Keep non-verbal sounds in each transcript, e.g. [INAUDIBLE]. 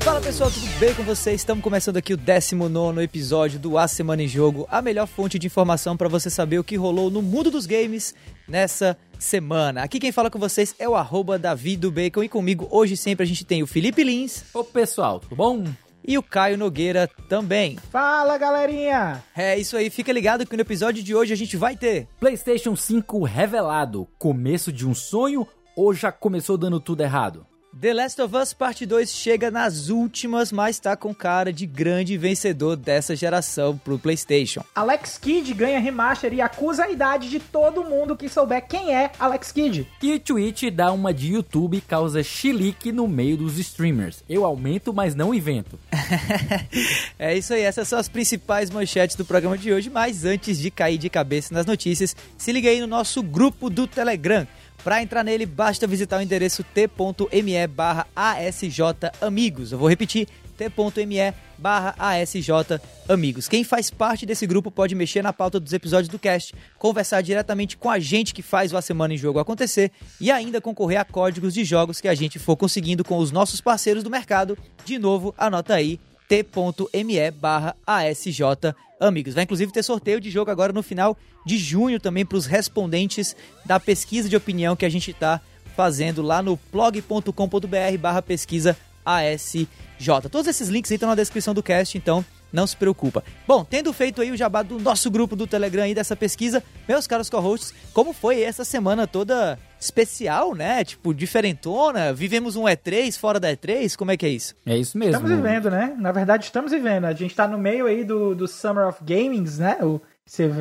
Fala pessoal, tudo bem com vocês? Estamos começando aqui o 19 episódio do A Semana em Jogo, a melhor fonte de informação para você saber o que rolou no mundo dos games nessa semana. Aqui quem fala com vocês é o arroba Davi do Bacon e comigo hoje sempre a gente tem o Felipe Lins. Ô pessoal, tudo bom? E o Caio Nogueira também. Fala galerinha! É isso aí, fica ligado que no episódio de hoje a gente vai ter PlayStation 5 revelado. Começo de um sonho ou já começou dando tudo errado? The Last of Us Parte 2 chega nas últimas, mas tá com cara de grande vencedor dessa geração pro PlayStation. Alex Kidd ganha remaster e acusa a idade de todo mundo que souber quem é Alex Kidd. E Twitch dá uma de YouTube e causa chilique no meio dos streamers. Eu aumento, mas não invento. [LAUGHS] é isso aí, essas são as principais manchetes do programa de hoje, mas antes de cair de cabeça nas notícias, se liga aí no nosso grupo do Telegram. Para entrar nele, basta visitar o endereço t.me barra amigos. Eu vou repetir, t.me barra amigos. Quem faz parte desse grupo pode mexer na pauta dos episódios do cast, conversar diretamente com a gente que faz o A Semana em Jogo acontecer e ainda concorrer a códigos de jogos que a gente for conseguindo com os nossos parceiros do mercado. De novo, anota aí, t.me barra amigos. Vai inclusive ter sorteio de jogo agora no final de junho também para os respondentes da pesquisa de opinião que a gente está fazendo lá no blog.com.br barra pesquisa ASJ. Todos esses links estão na descrição do cast, então não se preocupa. Bom, tendo feito aí o jabá do nosso grupo do Telegram e dessa pesquisa, meus caros co-hosts, como foi essa semana toda especial, né? Tipo, diferentona? Vivemos um E3 fora da E3? Como é que é isso? É isso mesmo. Estamos vivendo, né? Na verdade, estamos vivendo. A gente tá no meio aí do, do Summer of Gamings, né? O,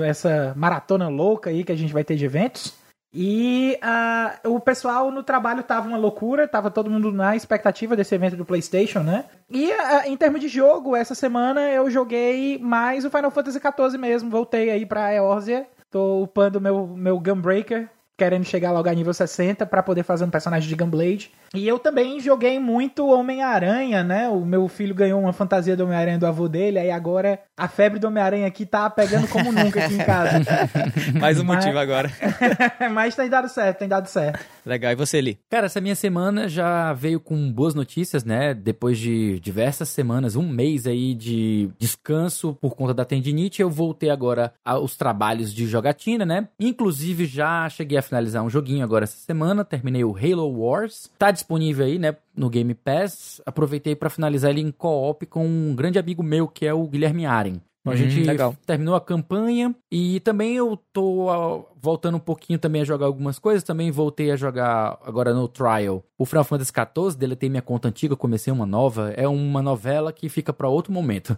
essa maratona louca aí que a gente vai ter de eventos. E uh, o pessoal no trabalho tava uma loucura, tava todo mundo na expectativa desse evento do PlayStation, né? E uh, em termos de jogo, essa semana eu joguei mais o Final Fantasy XIV mesmo. Voltei aí pra Eorzea. Tô upando meu, meu Gunbreaker, querendo chegar logo a nível 60 para poder fazer um personagem de Gunblade. E eu também joguei muito Homem-Aranha, né? O meu filho ganhou uma fantasia do Homem-Aranha do avô dele, aí agora a febre do Homem-Aranha aqui tá pegando como nunca aqui em casa. [LAUGHS] Mais um Mas... motivo agora. [LAUGHS] Mas tem dado certo, tem dado certo. Legal, e você, Li? Cara, essa minha semana já veio com boas notícias, né? Depois de diversas semanas, um mês aí de descanso por conta da tendinite, eu voltei agora aos trabalhos de jogatina, né? Inclusive já cheguei a finalizar um joguinho agora essa semana, terminei o Halo Wars. Tá disponível aí, né, no Game Pass. Aproveitei para finalizar ele em co-op com um grande amigo meu que é o Guilherme Aren. Então a hum, gente legal. terminou a campanha e também eu tô voltando um pouquinho também a jogar algumas coisas. Também voltei a jogar agora no Trial o Final Fantasy XIV. Deletei minha conta antiga, comecei uma nova. É uma novela que fica para outro momento.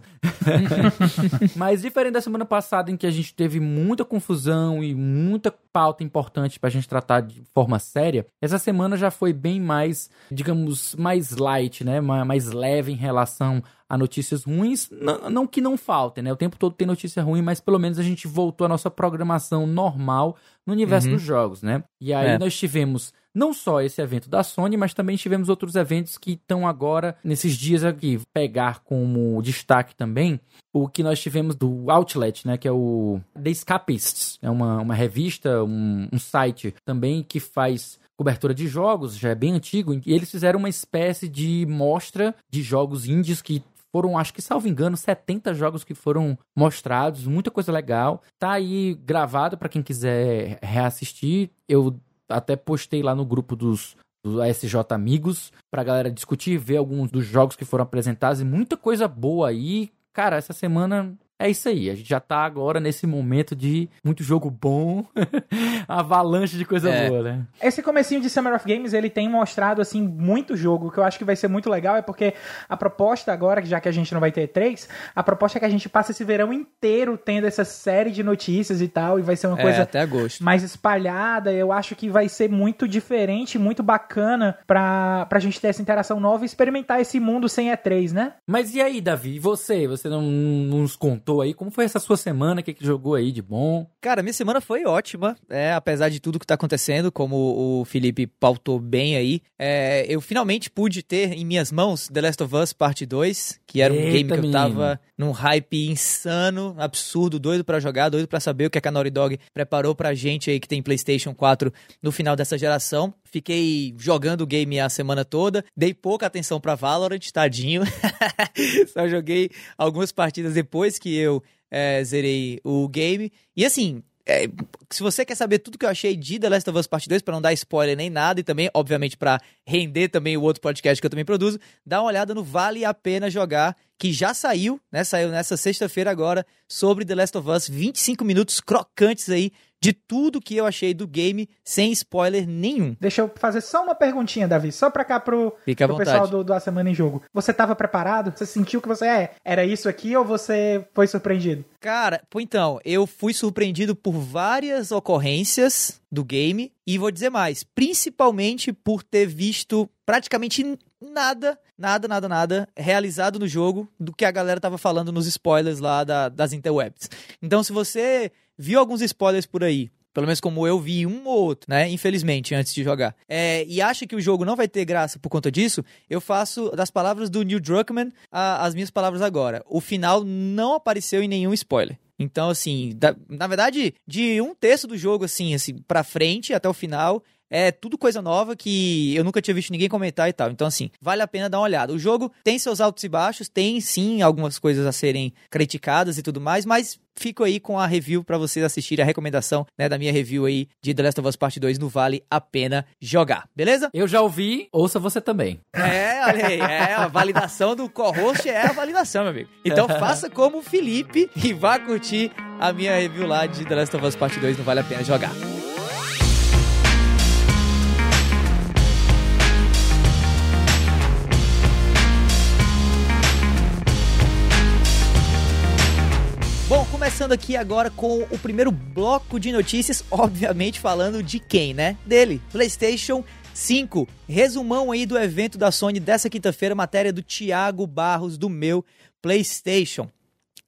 [LAUGHS] Mas diferente da semana passada em que a gente teve muita confusão e muita pauta importante pra gente tratar de forma séria, essa semana já foi bem mais, digamos, mais light, né? Mais leve em relação a notícias ruins, não, não, que não faltem, né? O tempo todo tem notícia ruim, mas pelo menos a gente voltou à nossa programação normal no universo uhum. dos jogos, né? E aí é. nós tivemos não só esse evento da Sony, mas também tivemos outros eventos que estão agora, nesses dias aqui, pegar como destaque também o que nós tivemos do Outlet, né, que é o The Escapists, é uma, uma revista, um, um site também que faz cobertura de jogos, já é bem antigo, e eles fizeram uma espécie de mostra de jogos indies que foram, acho que salvo engano, 70 jogos que foram mostrados, muita coisa legal. Tá aí gravado para quem quiser reassistir. Eu até postei lá no grupo dos, do ASJ Amigos pra galera discutir, ver alguns dos jogos que foram apresentados e muita coisa boa aí. Cara, essa semana é isso aí. A gente já tá agora nesse momento de muito jogo bom, [LAUGHS] avalanche de coisa é. boa, né? Esse comecinho de Summer of Games, ele tem mostrado, assim, muito jogo, o que eu acho que vai ser muito legal é porque a proposta agora, já que a gente não vai ter três, a proposta é que a gente passe esse verão inteiro tendo essa série de notícias e tal, e vai ser uma é, coisa até agosto. mais espalhada. Eu acho que vai ser muito diferente, muito bacana pra, pra gente ter essa interação nova e experimentar esse mundo sem E3, né? Mas e aí, Davi? E você? Você não, não nos contou voltou aí. Como foi essa sua semana? O que, que jogou aí de bom? Cara, minha semana foi ótima, é, apesar de tudo que tá acontecendo, como o Felipe pautou bem aí. É, eu finalmente pude ter em minhas mãos The Last of Us Parte 2, que era um Eita, game que eu menino. tava num hype insano, absurdo, doido pra jogar, doido pra saber o que a Naughty Dog preparou pra gente aí que tem PlayStation 4 no final dessa geração. Fiquei jogando o game a semana toda, dei pouca atenção pra Valorant, tadinho. [LAUGHS] Só joguei algumas partidas depois que eu é, zerei o game. E assim, é, se você quer saber tudo que eu achei de The Last of Us Part 2, pra não dar spoiler nem nada, e também, obviamente, pra render também o outro podcast que eu também produzo, dá uma olhada no Vale a Pena Jogar, que já saiu, né? Saiu nessa sexta-feira agora, sobre The Last of Us, 25 minutos crocantes aí de tudo que eu achei do game, sem spoiler nenhum. Deixa eu fazer só uma perguntinha, Davi, só pra cá pro, pro pessoal do, do A Semana em Jogo. Você tava preparado? Você sentiu que você é? Era isso aqui ou você foi surpreendido? Cara, então, eu fui surpreendido por várias ocorrências do game e vou dizer mais, principalmente por ter visto praticamente nada, nada, nada, nada realizado no jogo do que a galera tava falando nos spoilers lá da- das interwebs. Então, se você viu alguns spoilers por aí, pelo menos como eu vi um ou outro, né? Infelizmente, antes de jogar. É, e acha que o jogo não vai ter graça por conta disso, eu faço das palavras do Neil Druckmann a- as minhas palavras agora. O final não apareceu em nenhum spoiler. Então, assim, da- na verdade, de um terço do jogo, assim, assim, pra frente até o final, é tudo coisa nova que eu nunca tinha visto ninguém comentar e tal. Então, assim, vale a pena dar uma olhada. O jogo tem seus altos e baixos, tem sim algumas coisas a serem criticadas e tudo mais, mas fico aí com a review pra vocês assistirem a recomendação, né, da minha review aí de The Last of Us Part 2 no Vale a Pena Jogar. Beleza? Eu já ouvi, ouça você também. É, olha aí, é, a validação do co-host é a validação, meu amigo. Então [LAUGHS] faça como o Felipe e vá curtir a minha review lá de The Last of Us Part 2 no Vale a Pena Jogar. Começando aqui agora com o primeiro bloco de notícias, obviamente falando de quem, né? Dele, PlayStation 5. Resumão aí do evento da Sony dessa quinta-feira, matéria do Thiago Barros do meu PlayStation.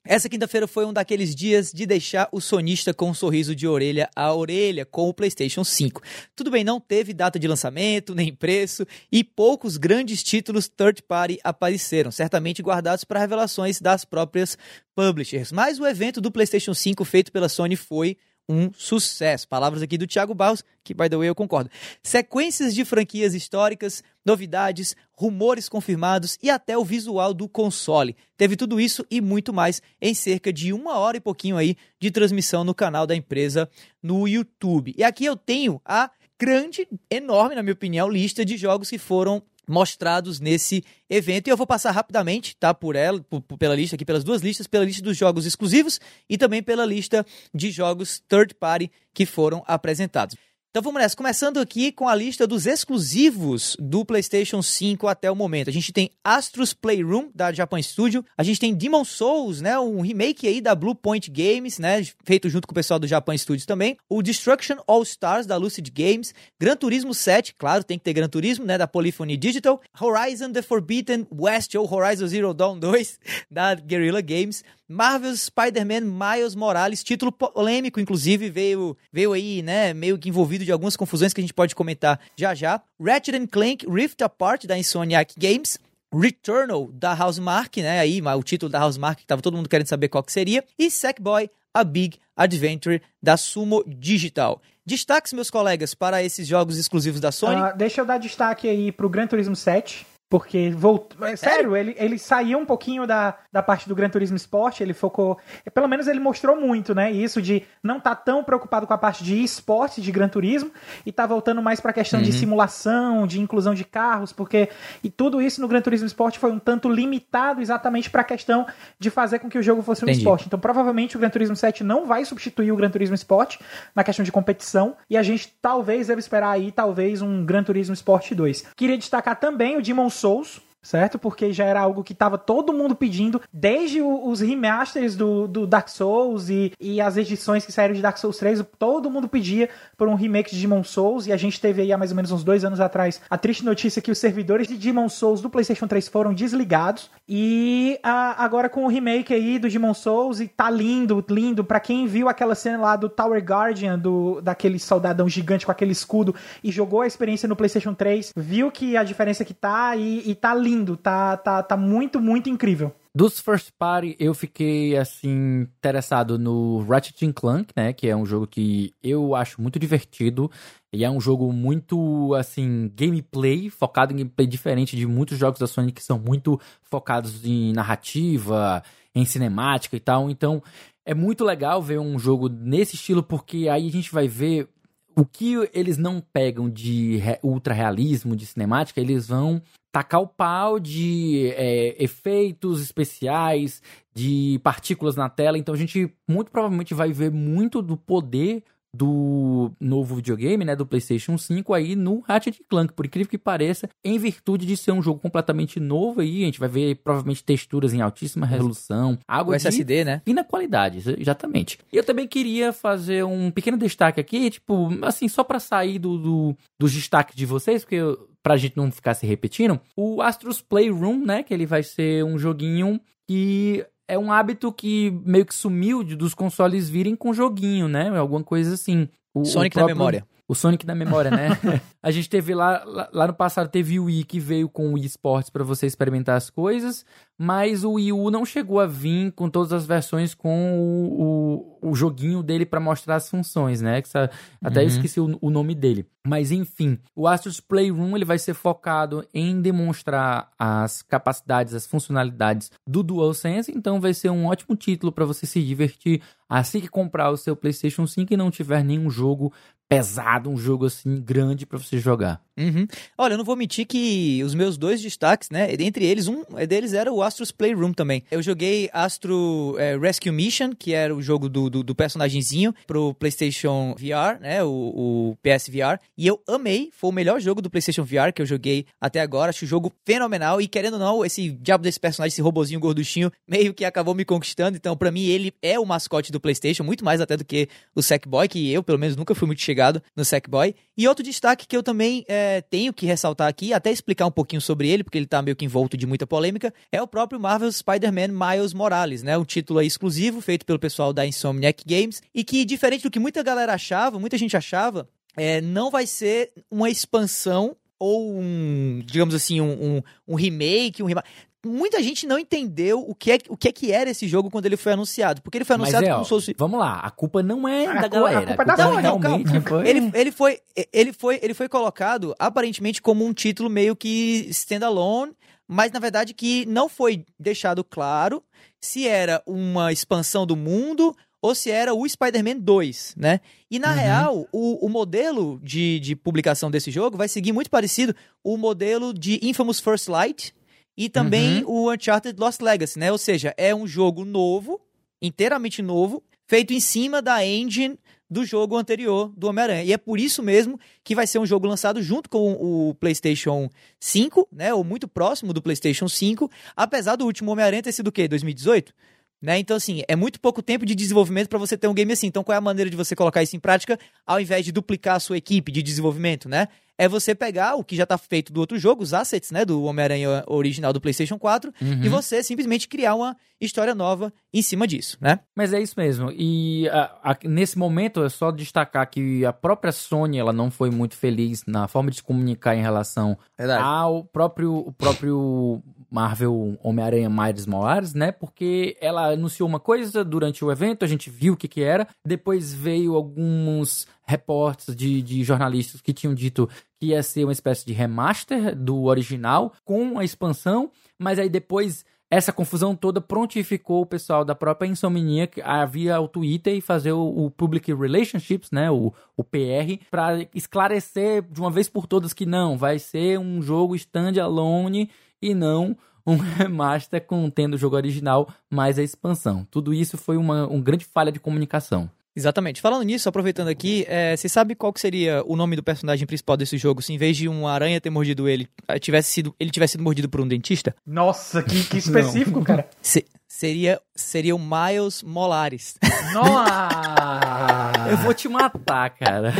Essa quinta-feira foi um daqueles dias de deixar o sonista com um sorriso de orelha a orelha com o PlayStation 5. Tudo bem, não teve data de lançamento, [LAUGHS] nem preço, e poucos grandes títulos third party apareceram, certamente guardados para revelações das próprias publishers. Mas o evento do PlayStation 5 feito pela Sony foi um sucesso. Palavras aqui do Thiago Barros, que, by the way, eu concordo. Sequências de franquias históricas, novidades, rumores confirmados e até o visual do console. Teve tudo isso e muito mais em cerca de uma hora e pouquinho aí de transmissão no canal da empresa no YouTube. E aqui eu tenho a grande, enorme, na minha opinião, lista de jogos que foram mostrados nesse evento e eu vou passar rapidamente, tá, por ela, por- pela lista aqui, pelas duas listas, pela lista dos jogos exclusivos e também pela lista de jogos third party que foram apresentados. Então vamos nessa, começando aqui com a lista dos exclusivos do PlayStation 5 até o momento. A gente tem Astros Playroom da Japan Studio, a gente tem Demon Souls, né, um remake aí da Blue Point Games, né, feito junto com o pessoal do Japan Studios também. O Destruction All Stars da Lucid Games, Gran Turismo 7, claro, tem que ter Gran Turismo, né, da Polyphony Digital, Horizon The Forbidden West ou Horizon Zero Dawn 2 [LAUGHS] da Guerrilla Games, Marvel's Spider-Man Miles Morales, título polêmico, inclusive, veio, veio aí, né, meio que envolvido de algumas confusões que a gente pode comentar já já. Ratchet Clank Rift Apart, da Insomniac Games. Returnal, da Housemark, né, aí, o título da Housemark, que tava todo mundo querendo saber qual que seria. E Sackboy, A Big Adventure, da Sumo Digital. Destaques, meus colegas, para esses jogos exclusivos da Sony. Ah, deixa eu dar destaque aí pro Gran Turismo 7. Porque voltou. é, Sério, ele, ele saiu um pouquinho da, da parte do Gran Turismo Sport, ele focou. Pelo menos ele mostrou muito, né? Isso de não estar tão preocupado com a parte de esporte de Gran Turismo e tá voltando mais pra questão de simulação, de inclusão de carros, porque. E tudo isso no Gran Turismo Sport foi um tanto limitado exatamente pra questão de fazer com que o jogo fosse um Entendi. esporte. Então, provavelmente o Gran Turismo 7 não vai substituir o Gran Turismo Sport na questão de competição. E a gente talvez deve esperar aí, talvez, um Gran Turismo Sport 2. Queria destacar também o Demon Souls. Certo? Porque já era algo que tava todo mundo pedindo, desde os remasters do, do Dark Souls e, e as edições que saíram de Dark Souls 3, todo mundo pedia por um remake de Demon Souls, e a gente teve aí há mais ou menos uns dois anos atrás a triste notícia que os servidores de Demon Souls do PlayStation 3 foram desligados, e a, agora com o remake aí do Demon Souls, e tá lindo, lindo, para quem viu aquela cena lá do Tower Guardian, do, daquele soldadão gigante com aquele escudo, e jogou a experiência no PlayStation 3, viu que a diferença que tá, e, e tá lindo, tá, tá, tá muito, muito incrível. Dos first party, eu fiquei, assim, interessado no Ratchet Clank, né? Que é um jogo que eu acho muito divertido. E é um jogo muito, assim, gameplay, focado em gameplay diferente de muitos jogos da Sony que são muito focados em narrativa, em cinemática e tal. Então, é muito legal ver um jogo nesse estilo, porque aí a gente vai ver o que eles não pegam de ultra realismo, de cinemática, eles vão tacar o pau de é, efeitos especiais, de partículas na tela. Então a gente muito provavelmente vai ver muito do poder do novo videogame, né, do PlayStation 5 aí no Ratchet Clank, por incrível que pareça, em virtude de ser um jogo completamente novo aí, a gente vai ver provavelmente texturas em altíssima resolução, água o SSD, de né? fina qualidade, exatamente. E eu também queria fazer um pequeno destaque aqui, tipo, assim, só para sair do, do, dos destaques de vocês, porque eu, pra gente não ficar se repetindo, o Astros Playroom, né, que ele vai ser um joguinho que é um hábito que meio que sumiu de, dos consoles virem com joguinho, né? Alguma coisa assim. O, Sonic o próprio, na memória. O Sonic na memória, né? [LAUGHS] a gente teve lá, lá, lá, no passado, teve o Wii que veio com o Wii Sports para você experimentar as coisas, mas o Wii U não chegou a vir com todas as versões com o, o, o joguinho dele para mostrar as funções, né? Até uhum. eu esqueci o, o, nome dele. Mas enfim, o Astros Playroom ele vai ser focado em demonstrar as capacidades, as funcionalidades do DualSense, então vai ser um ótimo título para você se divertir assim que comprar o seu PlayStation 5 e não tiver nenhum jogo pesado, um jogo assim grande para você jogar. Uhum. Olha, eu não vou mentir que os meus dois destaques, né? Entre eles, um deles era o Astro's Playroom também. Eu joguei Astro é, Rescue Mission, que era o jogo do, do, do personagemzinho, pro PlayStation VR, né? O, o PSVR. E eu amei. Foi o melhor jogo do PlayStation VR que eu joguei até agora. Acho o jogo fenomenal. E querendo ou não, esse diabo desse personagem, esse robozinho gorduchinho, meio que acabou me conquistando. Então, para mim, ele é o mascote do PlayStation, muito mais até do que o Sackboy, que eu, pelo menos, nunca fui muito chegado no Sackboy. E outro destaque que eu também é, tenho que ressaltar aqui, até explicar um pouquinho sobre ele, porque ele tá meio que envolto de muita polêmica, é o próprio Marvel Spider-Man Miles Morales, né? Um título exclusivo feito pelo pessoal da Insomniac Games e que, diferente do que muita galera achava, muita gente achava, é, não vai ser uma expansão ou um, digamos assim, um, um, um remake, um remake muita gente não entendeu o que, é, o que é que era esse jogo quando ele foi anunciado. Porque ele foi anunciado é, como se fosse. Vamos lá, a culpa não é a da galera. A culpa, é da Sony, realmente foi... Ele, ele, foi, ele, foi, ele foi colocado aparentemente como um título meio que standalone, mas na verdade que não foi deixado claro se era uma expansão do mundo ou se era o Spider-Man 2, né? E na uhum. real, o, o modelo de, de publicação desse jogo vai seguir muito parecido o modelo de Infamous First Light, e também uhum. o Uncharted Lost Legacy, né? Ou seja, é um jogo novo, inteiramente novo, feito em cima da engine do jogo anterior do Homem-Aranha. E é por isso mesmo que vai ser um jogo lançado junto com o PlayStation 5, né? Ou muito próximo do PlayStation 5, apesar do último Homem-Aranha ter sido o quê? 2018? Né? Então, assim, é muito pouco tempo de desenvolvimento para você ter um game assim. Então, qual é a maneira de você colocar isso em prática ao invés de duplicar a sua equipe de desenvolvimento, né? é você pegar o que já está feito do outro jogo, os assets, né, do Homem-Aranha original do PlayStation 4, uhum. e você simplesmente criar uma história nova em cima disso, né? Mas é isso mesmo. E a, a, nesse momento é só destacar que a própria Sony ela não foi muito feliz na forma de se comunicar em relação Verdade. ao próprio, o próprio Marvel Homem-Aranha Miles Morales, né? Porque ela anunciou uma coisa durante o evento, a gente viu o que que era, depois veio alguns reportes de, de jornalistas que tinham dito que ia ser uma espécie de remaster do original com a expansão, mas aí depois essa confusão toda prontificou o pessoal da própria Insomniac a via o Twitter e fazer o, o Public Relationships, né, o, o PR, para esclarecer de uma vez por todas que não, vai ser um jogo standalone e não um [LAUGHS] remaster contendo o jogo original mais a expansão. Tudo isso foi uma, uma grande falha de comunicação. Exatamente. Falando nisso, aproveitando aqui, é, você sabe qual que seria o nome do personagem principal desse jogo se em vez de uma aranha ter mordido ele, eh, tivesse sido, ele tivesse sido mordido por um dentista? Nossa, que, que [LAUGHS] específico, cara. Se- seria, seria o Miles Molares. [LAUGHS] Nossa! Eu vou te matar, cara.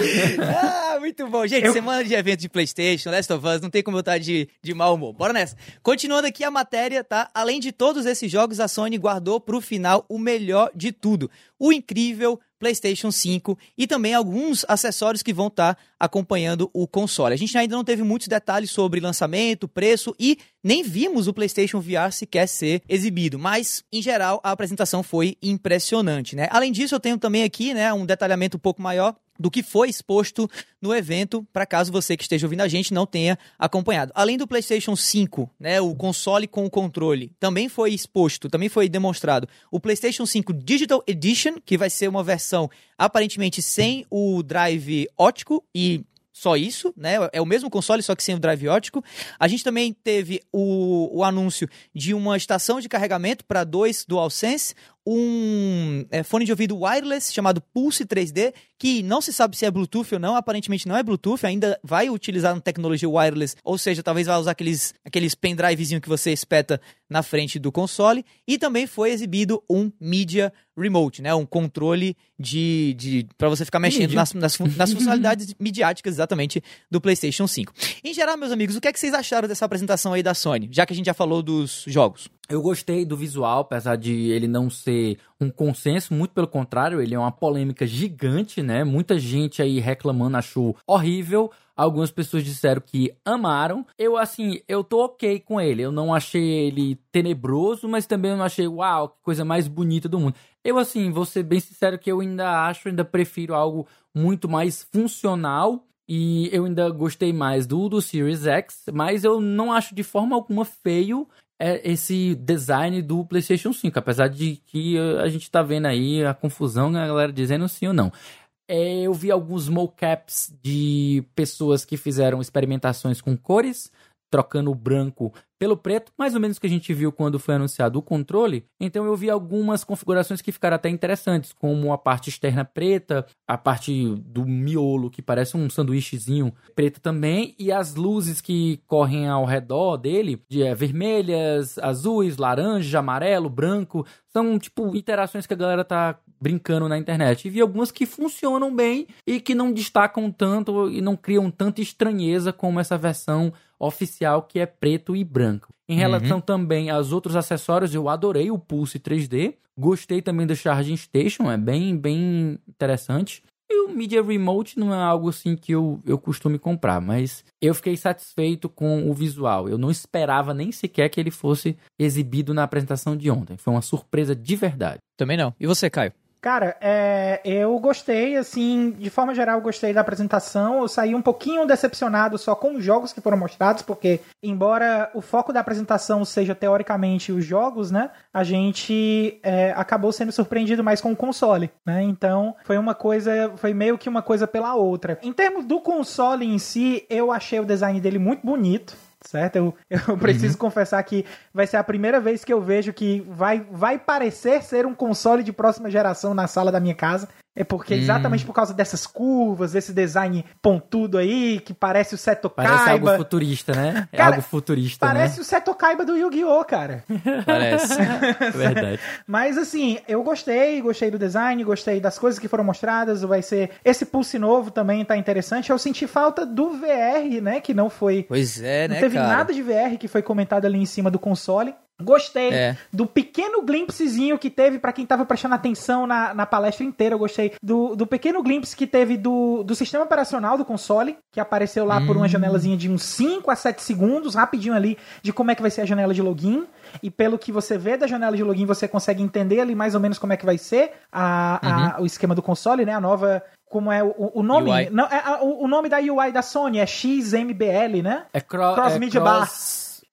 ah, muito bom. Gente, Eu- semana de evento de Playstation, Last of Us, não tem como eu estar de, de mau humor. Bora nessa. Continuando aqui a matéria, tá? Além de todos esses jogos, a Sony guardou pro final o melhor de tudo. O incrível PlayStation 5 e também alguns acessórios que vão estar acompanhando o console. A gente ainda não teve muitos detalhes sobre lançamento, preço e nem vimos o PlayStation VR sequer ser exibido, mas em geral a apresentação foi impressionante, né? Além disso, eu tenho também aqui, né, um detalhamento um pouco maior do que foi exposto no evento, para caso você que esteja ouvindo a gente não tenha acompanhado. Além do PlayStation 5, né, o console com o controle, também foi exposto, também foi demonstrado o PlayStation 5 Digital Edition, que vai ser uma versão aparentemente sem o drive óptico e só isso, né? É o mesmo console, só que sem o drive óptico. A gente também teve o, o anúncio de uma estação de carregamento para dois DualSense, um é, fone de ouvido wireless chamado Pulse 3D, que não se sabe se é Bluetooth ou não, aparentemente não é Bluetooth, ainda vai utilizar uma tecnologia wireless, ou seja, talvez vai usar aqueles, aqueles pendrivezinho que você espeta na frente do console, e também foi exibido um Media Remote, né, um controle de, de para você ficar mexendo nas, nas, nas [LAUGHS] funcionalidades midiáticas exatamente do PlayStation 5. Em geral, meus amigos, o que é que vocês acharam dessa apresentação aí da Sony, já que a gente já falou dos jogos? Eu gostei do visual, apesar de ele não ser um consenso, muito pelo contrário, ele é uma polêmica gigante, né? Muita gente aí reclamando achou horrível. Algumas pessoas disseram que amaram. Eu, assim, eu tô ok com ele. Eu não achei ele tenebroso, mas também não achei, uau, que coisa mais bonita do mundo. Eu, assim, vou ser bem sincero que eu ainda acho, ainda prefiro algo muito mais funcional. E eu ainda gostei mais do, do Series X, mas eu não acho de forma alguma feio é esse design do PlayStation 5, apesar de que eh, a gente tá vendo aí a confusão, a galera dizendo sim ou não. É, eu vi alguns mocaps de pessoas que fizeram experimentações com cores, trocando o branco pelo preto, mais ou menos o que a gente viu quando foi anunciado o controle. Então eu vi algumas configurações que ficaram até interessantes, como a parte externa preta, a parte do miolo que parece um sanduíchezinho preto também, e as luzes que correm ao redor dele, de é, vermelhas, azuis, laranja, amarelo, branco, são tipo interações que a galera tá brincando na internet. E vi algumas que funcionam bem e que não destacam tanto e não criam tanta estranheza como essa versão oficial que é preto e branco. Em relação também aos outros acessórios, eu adorei o Pulse 3D. Gostei também do Charging Station, é bem, bem interessante. E o Media Remote não é algo assim que eu, eu costume comprar, mas eu fiquei satisfeito com o visual. Eu não esperava nem sequer que ele fosse exibido na apresentação de ontem. Foi uma surpresa de verdade. Também não. E você, Caio? Cara, é, eu gostei, assim, de forma geral, eu gostei da apresentação. Eu saí um pouquinho decepcionado só com os jogos que foram mostrados, porque, embora o foco da apresentação seja teoricamente os jogos, né, a gente é, acabou sendo surpreendido mais com o console, né? Então, foi uma coisa, foi meio que uma coisa pela outra. Em termos do console em si, eu achei o design dele muito bonito certo? Eu, [LAUGHS] eu preciso confessar que vai ser a primeira vez que eu vejo que vai, vai parecer ser um console de próxima geração na sala da minha casa. É porque exatamente por causa dessas curvas, desse design pontudo aí, que parece o Seto Parece algo Kaiba. futurista, né? É [LAUGHS] Cara, algo futurista, Parece né? o Seto Kaiba do Yu-Gi-Oh, cara. [LAUGHS] Parece. [LAUGHS] Verdade. Mas assim, eu gostei, gostei do design, gostei das coisas que foram mostradas. Vai ser. Esse Pulse novo também tá interessante. Eu senti falta do VR, né? Que não foi. pois é, não né, teve cara? nada de VR que foi comentado ali em cima do console. Gostei É. do pequeno glimpsezinho que teve pra quem tava prestando atenção na, na palestra inteira. Eu gostei do, do pequeno glimpse que teve do, do sistema operacional do console, que apareceu lá por uma janelazinha de uns 5 a 7 segundos, rapidinho ali, de como é que vai ser a janela de login. E pelo que você vê da janela de login, você consegue entender ali mais ou menos como é que vai ser a, a- o esquema do console, né? A nova. Como é o, o nome? UI. Não, é, o, o nome da UI da Sony é XMBL, né? É cro Cross é Media cross,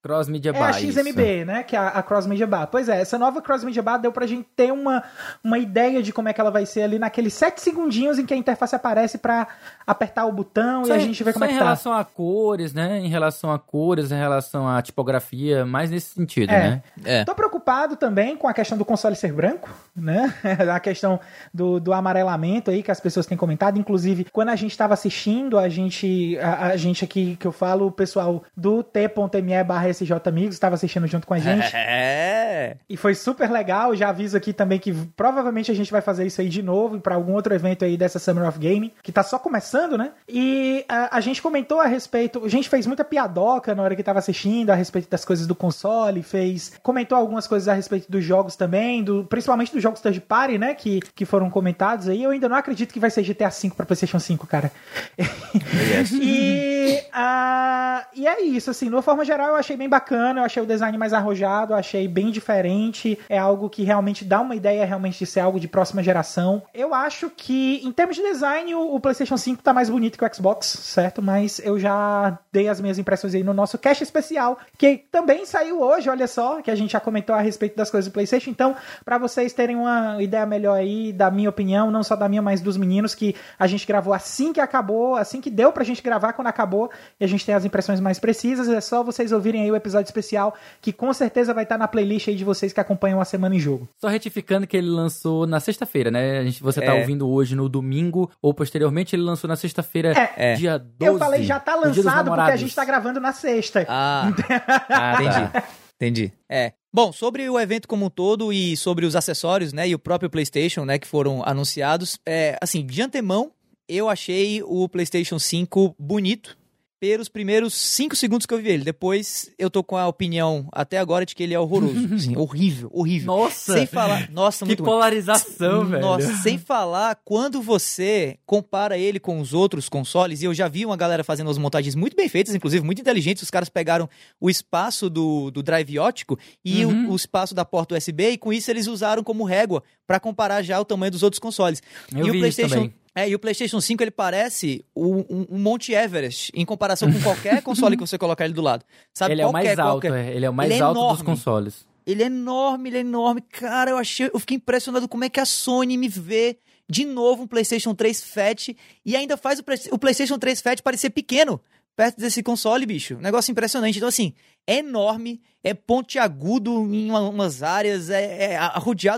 Cross Media É Bar. a XMB, né? Que é a, a Cross Media Bar. Pois é, essa nova Cross Media Bar deu pra gente ter uma, uma ideia de como é que ela vai ser ali naqueles 7 segundinhos em que a interface aparece pra apertar o botão e a gente vê como é em que tá. relação a cores, né? Em relação a cores, em relação à tipografia, mais nesse sentido, É. né? É. Tô preocupado preocupado também com a questão do console ser branco, né? [LAUGHS] a questão do, do amarelamento aí que as pessoas têm comentado. Inclusive, quando a gente estava assistindo, a gente, a, a, gente aqui que eu falo, o pessoal do t.me barra SJ Amigos estava assistindo junto com a gente. [LAUGHS] É. E foi super legal. Já aviso aqui também que provavelmente a gente vai fazer isso aí de novo para algum outro evento aí dessa Summer of Gaming, que tá só começando, né? E a, a gente comentou a respeito, a gente fez muita piadoca na hora que tava assistindo a respeito das coisas do console, fez, comentou algumas coisas a respeito dos jogos também, do, principalmente dos jogos third party, né, que, que foram comentados aí. Eu ainda não acredito que vai ser GTA V para PlayStation 5, cara. Yes. [LAUGHS] e, uh, e é isso, assim, de uma forma geral eu achei bem bacana, eu achei o design mais arrojado, achei bem diferente, é algo que realmente dá uma ideia realmente de ser algo de próxima geração. Eu acho que, em termos de design, o, o PlayStation 5 tá mais bonito que o Xbox, certo? Mas eu já dei as minhas impressões aí no nosso cast especial, que também saiu hoje, olha só, que a gente já comentou a respeito das coisas do PlayStation. Então, para vocês terem uma ideia melhor aí da minha opinião, não só da minha, mas dos meninos, que a gente gravou assim que acabou, assim que deu pra gente gravar quando acabou, e a gente tem as impressões mais precisas. É só vocês ouvirem aí o episódio especial, que com certeza vai estar na playlist aí de vocês que acompanham a semana em jogo. Só retificando que ele lançou na sexta-feira, né? A gente, você tá é. ouvindo hoje no domingo, ou posteriormente ele lançou na sexta-feira, é. dia 12. Eu falei, já tá lançado porque a gente tá gravando na sexta. Ah, [LAUGHS] ah entendi. Entendi. É. Bom, sobre o evento como um todo e sobre os acessórios, né, e o próprio PlayStation, né, que foram anunciados, é, assim, de antemão, eu achei o PlayStation 5 bonito, pelos primeiros 5 segundos que eu vi ele. Depois eu tô com a opinião até agora de que ele é horroroso. [LAUGHS] Sim, horrível, horrível. Nossa! Sem falar. Nossa, que polarização, velho. Nossa, sem falar quando você compara ele com os outros consoles, e eu já vi uma galera fazendo as montagens muito bem feitas, inclusive muito inteligentes. Os caras pegaram o espaço do, do drive ótico e uhum. o, o, espaço da porta USB, e com isso eles usaram como régua para comparar já o tamanho dos outros consoles. Eu e o PlayStation é, e o PlayStation 5 ele parece um, um, Monte Everest em comparação com qualquer [LAUGHS] console que você colocar ele do lado. Sabe? Ele é o mais qualquer, alto, é. ele é o mais ele é alto é dos consoles. Ele é enorme, ele é enorme. Cara, eu achei, eu fiquei impressionado como é que a Sony me vê de novo um PlayStation 3 Fat e ainda faz o, o PlayStation 3 Fat parecer pequeno perto desse console, bicho. Negócio impressionante. Então, assim, é enorme, é pontiagudo em umas áreas, é, é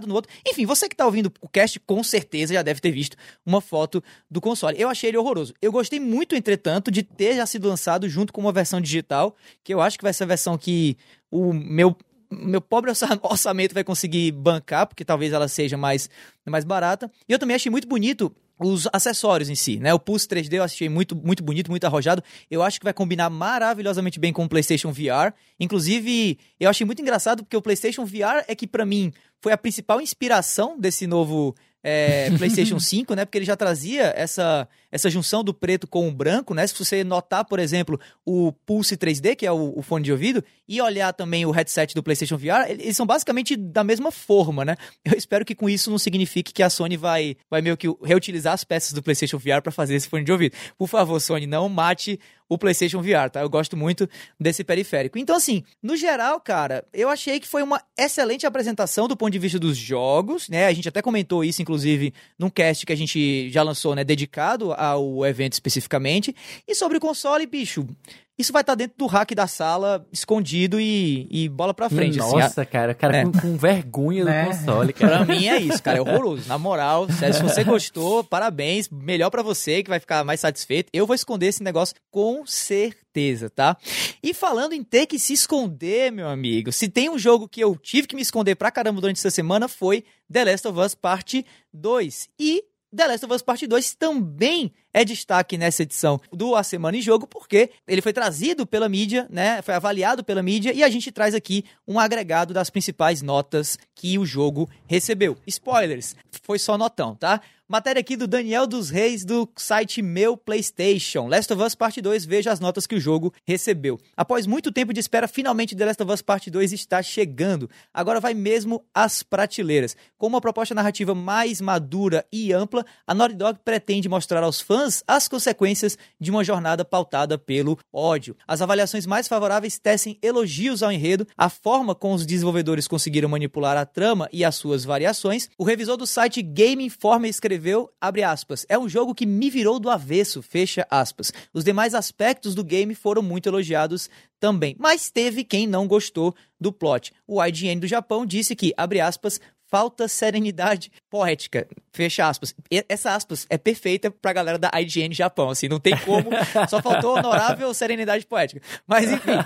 no outro. Enfim, você que tá ouvindo o cast, com certeza já deve ter visto uma foto do console. Eu achei ele horroroso. Eu gostei muito, entretanto, de ter já sido lançado junto com uma versão digital, que eu acho que vai ser a versão que o meu meu pobre [LAUGHS] orçamento vai conseguir bancar, porque talvez ela seja mais, mais barata. E eu também achei muito bonito os acessórios em si, né? O Pulse 3D eu achei muito, muito bonito, muito arrojado. Eu acho que vai combinar maravilhosamente bem com o PlayStation VR. Inclusive, eu achei muito engraçado porque o PlayStation VR é que para mim foi a principal inspiração desse novo é, [LAUGHS] PlayStation 5, né? Porque ele já trazia essa, essa junção do preto com o branco, né? Se você notar, por exemplo, o Pulse 3D, que é o, o, fone de ouvido, e olhar também o headset do PlayStation VR, eles são basicamente da mesma forma, né? Eu espero que com isso não signifique que a Sony vai, vai meio que reutilizar as peças do PlayStation VR para fazer esse fone de ouvido. Por favor, Sony, não mate o PlayStation VR, tá? Eu gosto muito desse periférico. Então, assim, no geral, cara, eu achei que foi uma excelente apresentação do ponto de vista dos jogos, né? A gente até comentou isso, inclusive, num cast que a gente já lançou, né? Dedicado ao evento especificamente. E sobre o console, bicho, isso vai estar tá dentro do rack da sala, escondido e, e bola pra frente. Assim, Nossa, assim, cara, cara é. com, com, vergonha do é. console, [LAUGHS] cara. Pra mim é isso, cara, é horroroso. Na moral, sério, se você gostou, parabéns, melhor para você, que vai ficar mais satisfeito. Eu vou esconder esse negócio com certeza, tá? E falando em ter que se esconder, meu amigo, se tem um jogo que eu tive que me esconder pra caramba durante essa semana foi The Last of Us Parte 2. E The Last of Us Part 2 também é destaque nessa edição do A Semana em Jogo, porque ele foi trazido pela mídia, né? Foi avaliado pela mídia e a gente traz aqui um agregado das principais notas que o jogo recebeu. Spoilers, foi só notão, tá? Matéria aqui do Daniel dos Reis do site Meu PlayStation. Last of Us Part 2, veja as notas que o jogo recebeu. Após muito tempo de espera, finalmente The Last of Us Part 2 está chegando. Agora vai mesmo às prateleiras. Com uma proposta narrativa mais madura e ampla, a Naughty Dog pretende mostrar aos fãs fãs as consequências de uma jornada pautada pelo ódio. As avaliações mais favoráveis tecem elogios ao enredo, a forma como os desenvolvedores conseguiram manipular a trama e as suas variações. O revisor do site Game Informer escreveu, aspas, é um jogo que me virou do avesso, fecha aspas. Os demais aspectos do game foram muito elogiados também, mas teve quem não gostou do plot. O IGN do Japão disse que, abre aspas, falta serenidade poética. Fecha aspas. E essa aspas é perfeita pra galera da IGN Japão, assim, não tem como, [LAUGHS] só faltou honorável serenidade poética. Mas enfim. [LAUGHS]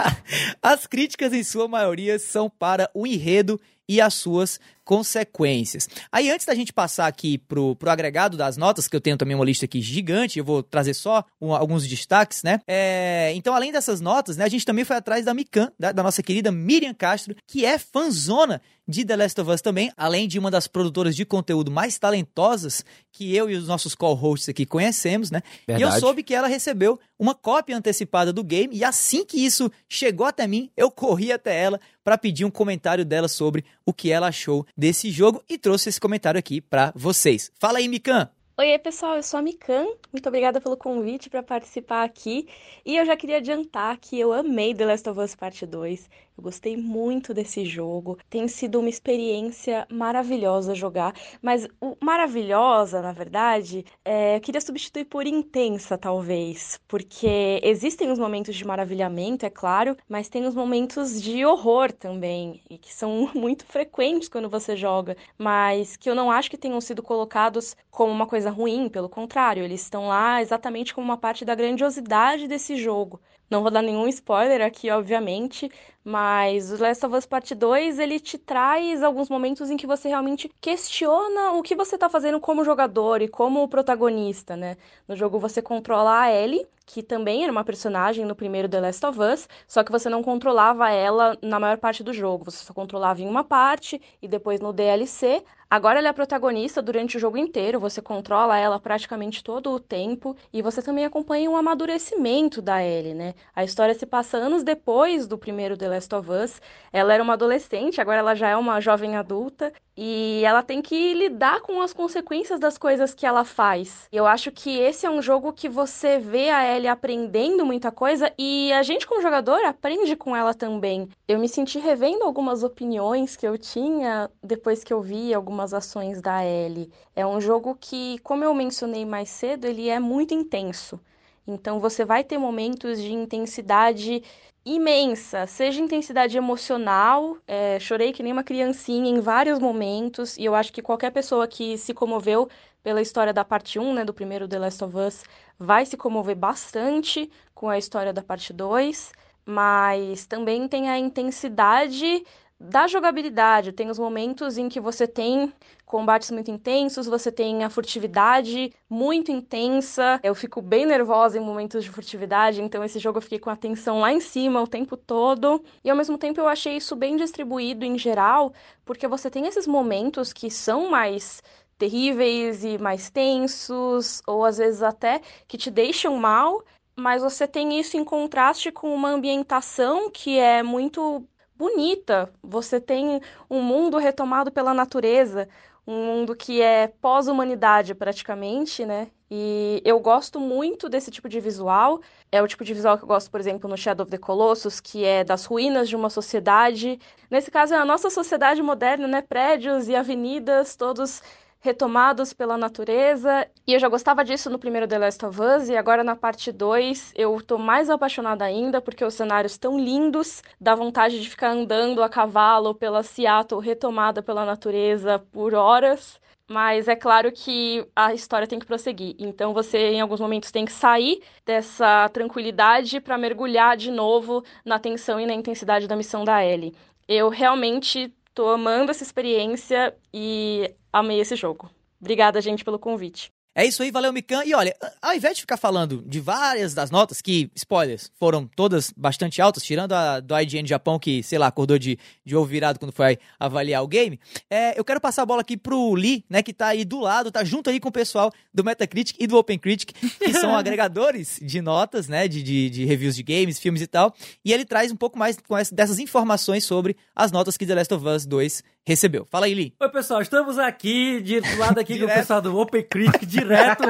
[LAUGHS] As críticas em sua maioria são para o enredo e as suas consequências. Aí, antes da gente passar aqui pro, pro agregado das notas, que eu tenho também uma lista aqui gigante, eu vou trazer só um, alguns destaques, né? É, então, além dessas notas, né, a gente também foi atrás da Mikan, da, da nossa querida Miriam Castro, que é fanzona de The Last of Us também, além de uma das produtoras de conteúdo mais talentosas que eu e os nossos co-hosts aqui conhecemos, né? Verdade. E eu soube que ela recebeu uma cópia antecipada do game e assim que isso chegou até mim, eu corri até ela para pedir um comentário dela sobre o que ela achou desse jogo e trouxe esse comentário aqui para vocês. Fala aí, Mikan! Oi, pessoal, eu sou a Mikan. Muito obrigada pelo convite para participar aqui. E eu já queria adiantar que eu amei The Last of Us Parte 2. Eu gostei muito desse jogo. Tem sido uma experiência maravilhosa jogar. Mas o maravilhosa, na verdade, é, eu queria substituir por intensa, talvez. Porque existem os momentos de maravilhamento, é claro, mas tem os momentos de horror também. E que são [LAUGHS] muito frequentes quando você joga. Mas que eu não acho que tenham sido colocados como uma coisa ruim. Pelo contrário, eles estão lá exatamente como uma parte da grandiosidade desse jogo. Não vou dar nenhum spoiler aqui, obviamente, mas o Last of Us Part 2, ele te traz alguns momentos em que você realmente questiona o que você está fazendo como jogador e como protagonista, né? No jogo você controla a Ellie, que também era uma personagem no primeiro The Last of Us, só que você não controlava ela na maior parte do jogo, você só controlava em uma parte e depois no DLC. Agora ela é a protagonista durante o jogo inteiro, você controla ela praticamente todo o tempo e você também acompanha o um amadurecimento da Ellie, né? A história se passa anos depois do primeiro The Last of Us. Ela era uma adolescente, agora ela já é uma jovem adulta e ela tem que lidar com as consequências das coisas que ela faz. Eu acho que esse é um jogo que você vê a Ellie aprendendo muita coisa e a gente como jogador aprende com ela também. Eu me senti revendo algumas opiniões que eu tinha depois que eu vi algumas ações da Ellie. É um jogo que, como eu mencionei mais cedo, ele é muito intenso. Então você vai ter momentos de intensidade imensa, seja intensidade emocional, é, chorei que nem uma criancinha em vários momentos, e eu acho que qualquer pessoa que se comoveu pela história da parte 1, né, do primeiro The Last of Us, vai se comover bastante com a história da parte 2, mas também tem a intensidade da jogabilidade. Tem os momentos em que você tem combates muito intensos, você tem a furtividade muito intensa. Eu fico bem nervosa em momentos de furtividade, então esse jogo eu fiquei com a tensão lá em cima o tempo todo. E ao mesmo tempo eu achei isso bem distribuído em geral, porque você tem esses momentos que são mais terríveis e mais tensos, ou às vezes até que te deixam mal, mas você tem isso em contraste com uma ambientação que é muito bonita. Você tem um mundo retomado pela natureza, um mundo que é pós-humanidade praticamente, né? E eu gosto muito desse tipo de visual. É o tipo de visual que eu gosto, por exemplo, no Shadow of the Colossus, que é das ruínas de uma sociedade. Nesse caso, é a nossa sociedade moderna, né? Prédios e avenidas, todos retomados pela natureza. E eu já gostava disso no primeiro The Last of Us, e agora na parte 2 eu tô mais apaixonada ainda, porque os cenários tão lindos, dá vontade de ficar andando a cavalo pela Seattle retomada pela natureza por horas. Mas é claro que a história tem que prosseguir. Então você, em alguns momentos, tem que sair dessa tranquilidade para mergulhar de novo na tensão e na intensidade da missão da Ellie. Eu realmente tô amando essa experiência e amei esse jogo. Obrigada, gente, pelo convite. É isso aí, valeu, Mikan. E olha, ao invés de ficar falando de várias das notas, que, spoilers, foram todas bastante altas, tirando a do IGN Japão, que, sei lá, acordou de, de ovo virado quando foi avaliar o game, é, eu quero passar a bola aqui pro Lee, né, que tá aí do lado, tá junto aí com o pessoal do Metacritic e do OpenCritic, que são [LAUGHS] agregadores de notas, né, de, de, de, reviews de games, filmes e tal, e ele traz um pouco mais dessas informações sobre as notas que The Last of Us 2 recebeu. Fala aí, Lee. Oi, pessoal, estamos aqui, de, do [LAUGHS] lado aqui com o pessoal do OpenCritic, direto.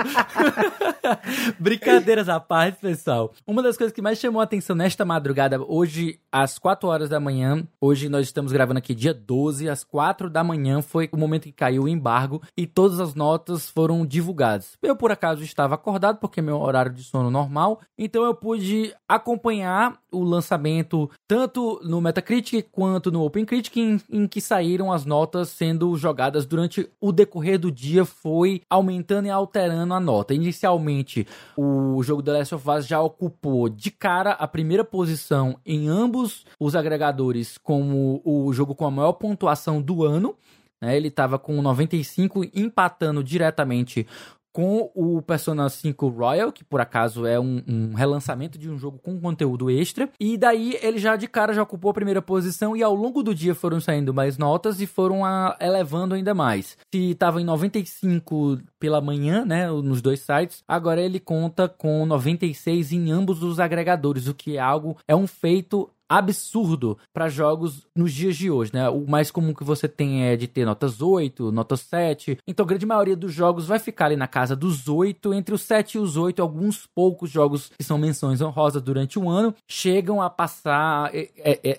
[LAUGHS] Brincadeiras à parte, pessoal. Uma das coisas que mais chamou a atenção nesta madrugada, hoje, às 4 horas da manhã, hoje nós estamos gravando aqui dia 12, às 4 da manhã foi o momento que caiu o embargo e todas as notas foram divulgadas. Eu, por acaso, estava acordado, porque é meu horário de sono normal, então eu pude acompanhar o lançamento tanto no Metacritic quanto no OpenCritic, em, em que saíram as notas sendo jogadas durante o decorrer do dia, foi aumentando e alterando a nota. Inicialmente, o jogo The Last of Us já ocupou de cara a primeira posição em ambos os agregadores como o jogo com a maior pontuação do ano. Né? Ele estava com 95, empatando diretamente com o Persona 5 Royal, que por acaso é um, um, relançamento de um jogo com conteúdo extra. E daí ele já de cara já ocupou a primeira posição e ao longo do dia foram saindo mais notas e foram a, elevando ainda mais. Se estava em 95 pela manhã, né, nos dois sites, agora ele conta com 96 em ambos os agregadores, o que é algo é um feito absurdo para jogos nos dias de hoje, né? O mais comum que você tem é de ter notas 8, notas 7. Então a grande maioria dos jogos vai ficar ali na casa dos 8, entre os 7 e os 8, alguns poucos jogos que são menções honrosas durante um ano chegam a passar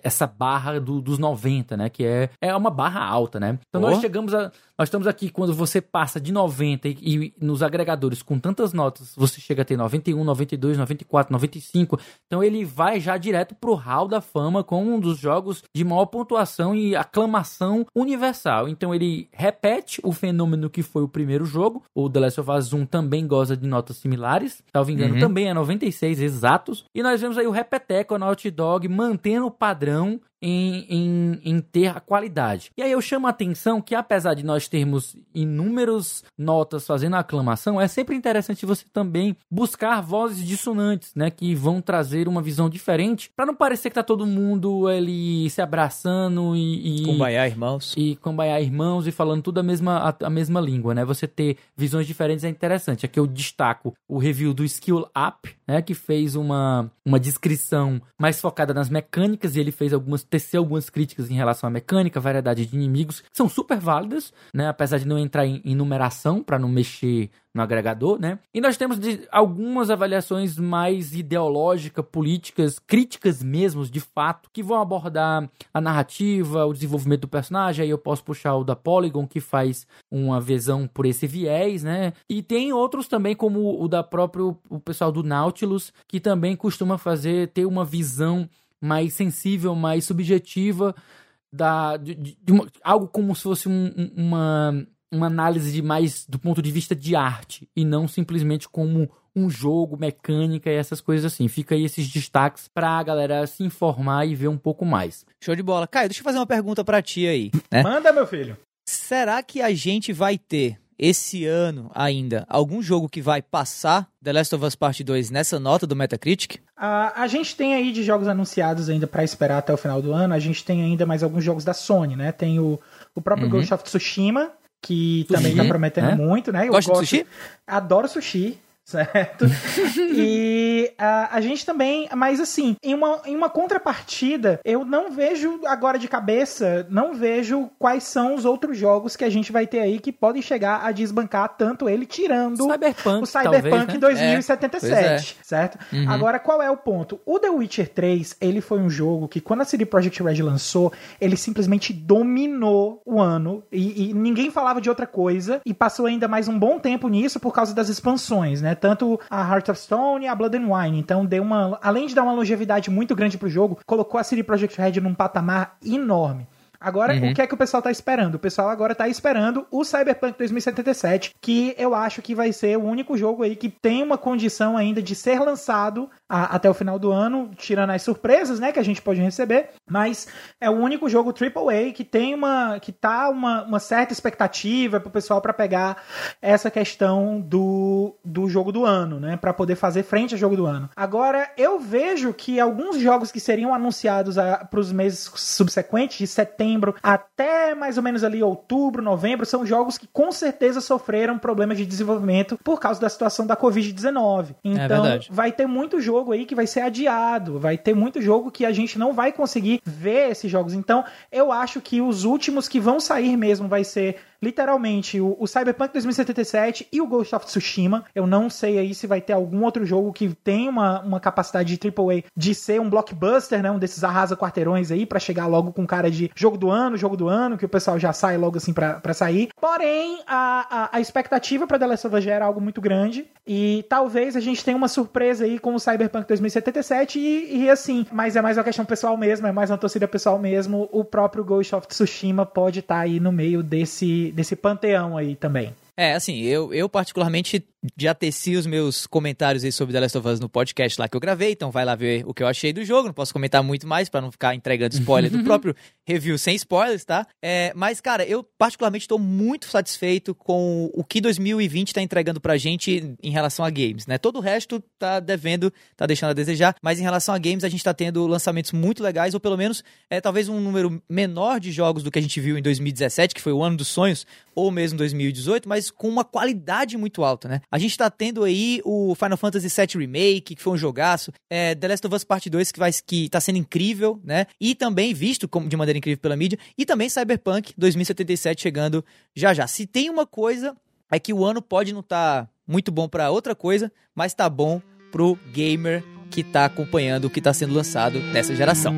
essa barra do, dos 90, né? Que é, é uma barra alta, né? Então oh. nós chegamos a nós estamos aqui quando você passa de 90 e, e, nos agregadores com tantas notas, você chega a ter 91, 92, 94, 95. Então ele vai já direto pro hall da fama como um dos jogos de maior pontuação e aclamação universal. Então ele repete o fenômeno que foi o primeiro jogo. O The Last of Us 1 também goza de notas similares. Salvo engano, uhum. também é 96 exatos. E nós vemos aí o Repeteco, a Naughty Dog, mantendo o padrão em, em, em, ter a qualidade. E aí eu chamo a atenção que, apesar de nós termos inúmeras notas fazendo aclamação, é sempre interessante você também buscar vozes dissonantes, né? Que vão trazer uma visão diferente, para não parecer que tá todo mundo ali se abraçando e. e Kumbaya, irmãos. E Kumbaya, irmãos, e falando tudo a mesma, a, a mesma língua, né? Você ter visões diferentes é interessante. Aqui eu destaco o review do Skill Up, né? Que fez uma, uma descrição mais focada nas mecânicas e ele fez algumas tecer algumas críticas em relação à mecânica, variedade de inimigos, que são super válidas, né? Apesar de não entrar em, em numeração para não mexer no agregador, né? E nós temos de, algumas avaliações mais ideológicas, políticas, críticas mesmo, de fato, que vão abordar a narrativa, o desenvolvimento do personagem. Aí eu posso puxar o da Polygon, que faz uma visão por esse viés, né? E tem outros também, como o da próprio o pessoal do Nautilus, que também costuma fazer, ter uma visão mais sensível, mais subjetiva, da, de, de uma, algo como se fosse um, uma, uma análise de mais do ponto de vista de arte e não simplesmente como um jogo, mecânica e essas coisas assim. Fica aí esses destaques pra galera se informar e ver um pouco mais. Show de bola. Caio, deixa eu fazer uma pergunta pra ti aí. Né? Manda, meu filho. Será que a gente vai ter esse ano ainda algum jogo que vai passar The Last of Us Part 2 nessa nota do Metacritic? Uh, a gente tem aí de jogos anunciados ainda para esperar até o final do ano. A gente tem ainda mais alguns jogos da Sony, né? Tem o, o próprio uhum. Ghost of Tsushima, que também tá prometendo é? muito, né? Eu gosto, de sushi? Adoro sushi certo? [LAUGHS] e a, a gente também, mas assim, em uma, em uma contrapartida, eu não vejo agora de cabeça, não vejo quais são os outros jogos que a gente vai ter aí que podem chegar a desbancar tanto ele, tirando Cyberpunk, o Cyberpunk talvez, né? 2077, é, é. certo? Uhum. Agora, qual é o ponto? O The Witcher 3, ele foi um jogo que quando a CD Projekt Red lançou, ele simplesmente dominou o ano e, e ninguém falava de outra coisa e passou ainda mais um bom tempo nisso por causa das expansões, né? Tanto a Heart of Stone e a Blood and Wine. Então deu uma. Além de dar uma longevidade muito grande pro jogo, colocou a CD Projekt Red num patamar enorme. Agora, uhum. o que é que o pessoal tá esperando? O pessoal agora tá esperando o Cyberpunk 2077, que eu acho que vai ser o único jogo aí que tem uma condição ainda de ser lançado a, até o final do ano, tirando as surpresas, né, que a gente pode receber, mas é o único jogo AAA que tem uma que tá uma, uma certa expectativa pro pessoal para pegar essa questão do, do jogo do ano, né, para poder fazer frente ao jogo do ano. Agora, eu vejo que alguns jogos que seriam anunciados para os meses subsequentes de setembro setembro até mais ou menos ali outubro, novembro, são jogos que com certeza sofreram problemas de desenvolvimento por causa da situação da Covid-19. Então, é vai ter muito jogo aí que vai ser adiado, vai ter muito jogo que a gente não vai conseguir ver esses jogos. Então, eu acho que os últimos que vão sair mesmo vai ser literalmente o, o, Cyberpunk 2077 e o Ghost of Tsushima. Eu não sei aí se vai ter algum outro jogo que tem uma, uma capacidade de AAA de ser um blockbuster, né? Um desses arrasa quarteirões aí para chegar logo com cara de jogo do ano, jogo do ano, que o pessoal já sai logo assim para sair. Porém, a, a, a expectativa para The Last of Us era algo muito grande e talvez a gente tenha uma surpresa aí com o Cyberpunk 2077 e, e assim, mas é mais uma questão pessoal mesmo, é mais uma torcida pessoal mesmo. O próprio Ghost of Tsushima pode estar tá aí no meio desse desse, panteão aí também. É, assim, eu, eu particularmente já teci os meus comentários aí sobre The Last of Us no podcast lá que eu gravei, então vai lá ver o que eu achei do jogo. Não posso comentar muito mais para não ficar entregando spoiler do próprio review sem spoilers, tá? É, mas, cara, eu particularmente estou muito satisfeito com o que 2020 está entregando pra gente em relação a games, né? Todo o resto tá devendo, tá deixando a desejar, mas em relação a games a gente tá tendo lançamentos muito legais, ou pelo menos é talvez um número menor de jogos do que a gente viu em 2017, que foi o ano dos sonhos, ou mesmo 2018, mas com uma qualidade muito alta, né? A gente tá tendo aí o Final Fantasy VII Remake, que foi um jogaço, é, The Last of Us Part 2, que, vai, que tá sendo incrível, né? E também visto como, de maneira incrível pela mídia, e também Cyberpunk 2077 chegando já já. Se tem uma coisa, é que o ano pode não estar tá muito bom para outra coisa, mas tá bom pro gamer que tá acompanhando o que tá sendo lançado nessa geração.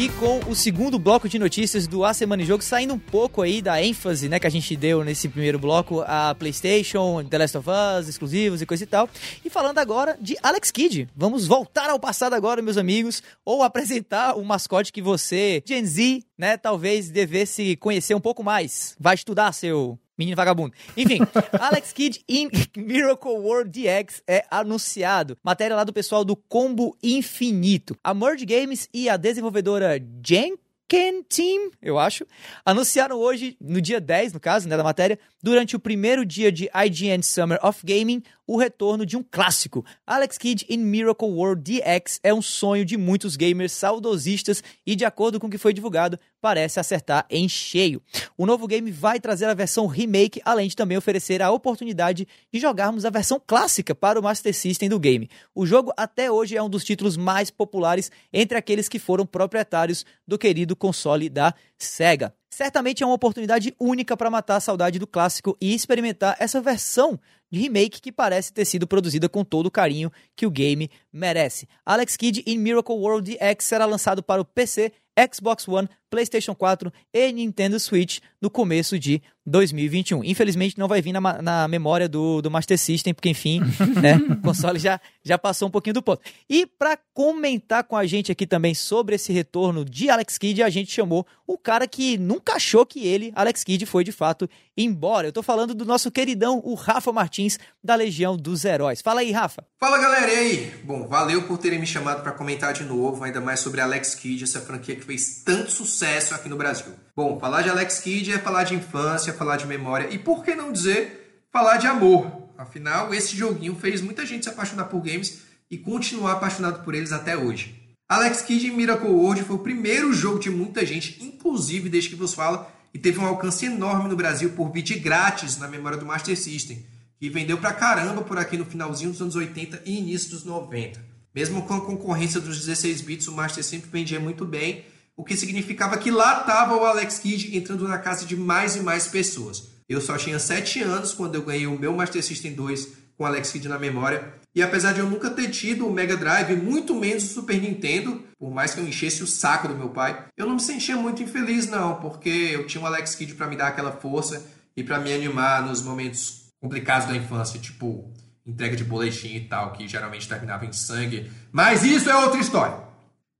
Aqui com o segundo bloco de notícias do A Semana em Jogo, saindo um pouco aí da ênfase, né, que a gente deu nesse primeiro bloco a PlayStation, The Last of Us, exclusivos e coisa e tal. E falando agora de Alex Kidd. Vamos voltar ao passado agora, meus amigos, ou apresentar o mascote que você, Gen Z, né, talvez devesse conhecer um pouco mais. Vai estudar, seu Menino vagabundo. Enfim, [LAUGHS] Alex Kidd in Miracle World DX é anunciado. Matéria lá do pessoal do Combo Infinito. A Merge Games e a desenvolvedora Jen Ken Team, eu acho, anunciaram hoje, no dia 10, no caso, né, da matéria, durante o primeiro dia de IGN Summer of Gaming, o retorno de um clássico. Alex Kidd in Miracle World DX é um sonho de muitos gamers saudosistas e, de acordo com o que foi divulgado, parece acertar em cheio. O novo game vai trazer a versão remake, além de também oferecer a oportunidade de jogarmos a versão clássica para o Master System do game. O jogo até hoje é um dos títulos mais populares entre aqueles que foram proprietários do querido console da Sega. Certamente é uma oportunidade única para matar a saudade do clássico e experimentar essa versão de remake que parece ter sido produzida com todo o carinho que o game merece. Alex Kidd in Miracle World DX será lançado para o PC, Xbox One, PlayStation 4 e Nintendo Switch no começo de 2021. Infelizmente não vai vir na, na memória do, do Master System, porque enfim, [LAUGHS] né, o console já, já passou um pouquinho do ponto. E para comentar com a gente aqui também sobre esse retorno de Alex Kidd, a gente chamou o cara que nunca achou que ele, Alex Kidd, foi de fato embora. Eu tô falando do nosso queridão, o Rafa Martins, da Legião dos Heróis. Fala aí, Rafa. Fala, galera, e aí? Bom, valeu por terem me chamado para comentar de novo, ainda mais sobre Alex Kidd, essa franquia que fez tanto sucesso aqui no Brasil. Bom, falar de Alex Kidd é falar de infância, falar de memória e, por que não dizer, falar de amor. Afinal, esse joguinho fez muita gente se apaixonar por games e continuar apaixonado por eles até hoje. Alex Kidd em Miracle World foi o primeiro jogo de muita gente, inclusive desde que vos fala, e teve um alcance enorme no Brasil por bit grátis na memória do Master System, que vendeu pra caramba por aqui no finalzinho dos anos 80 e início dos 90. Mesmo com a concorrência dos 16 bits, o Master sempre vendia muito bem, o que significava que lá estava o Alex Kidd entrando na casa de mais e mais pessoas. Eu só tinha 7 anos quando eu ganhei o meu Master System 2 com Alex Kidd na memória, e apesar de eu nunca ter tido o Mega Drive, muito menos o Super Nintendo, por mais que eu enchesse o saco do meu pai, eu não me sentia muito infeliz não, porque eu tinha o Alex Kidd para me dar aquela força e para me animar nos momentos complicados da infância, tipo entrega de boletim e tal, que geralmente terminava em sangue. Mas isso é outra história.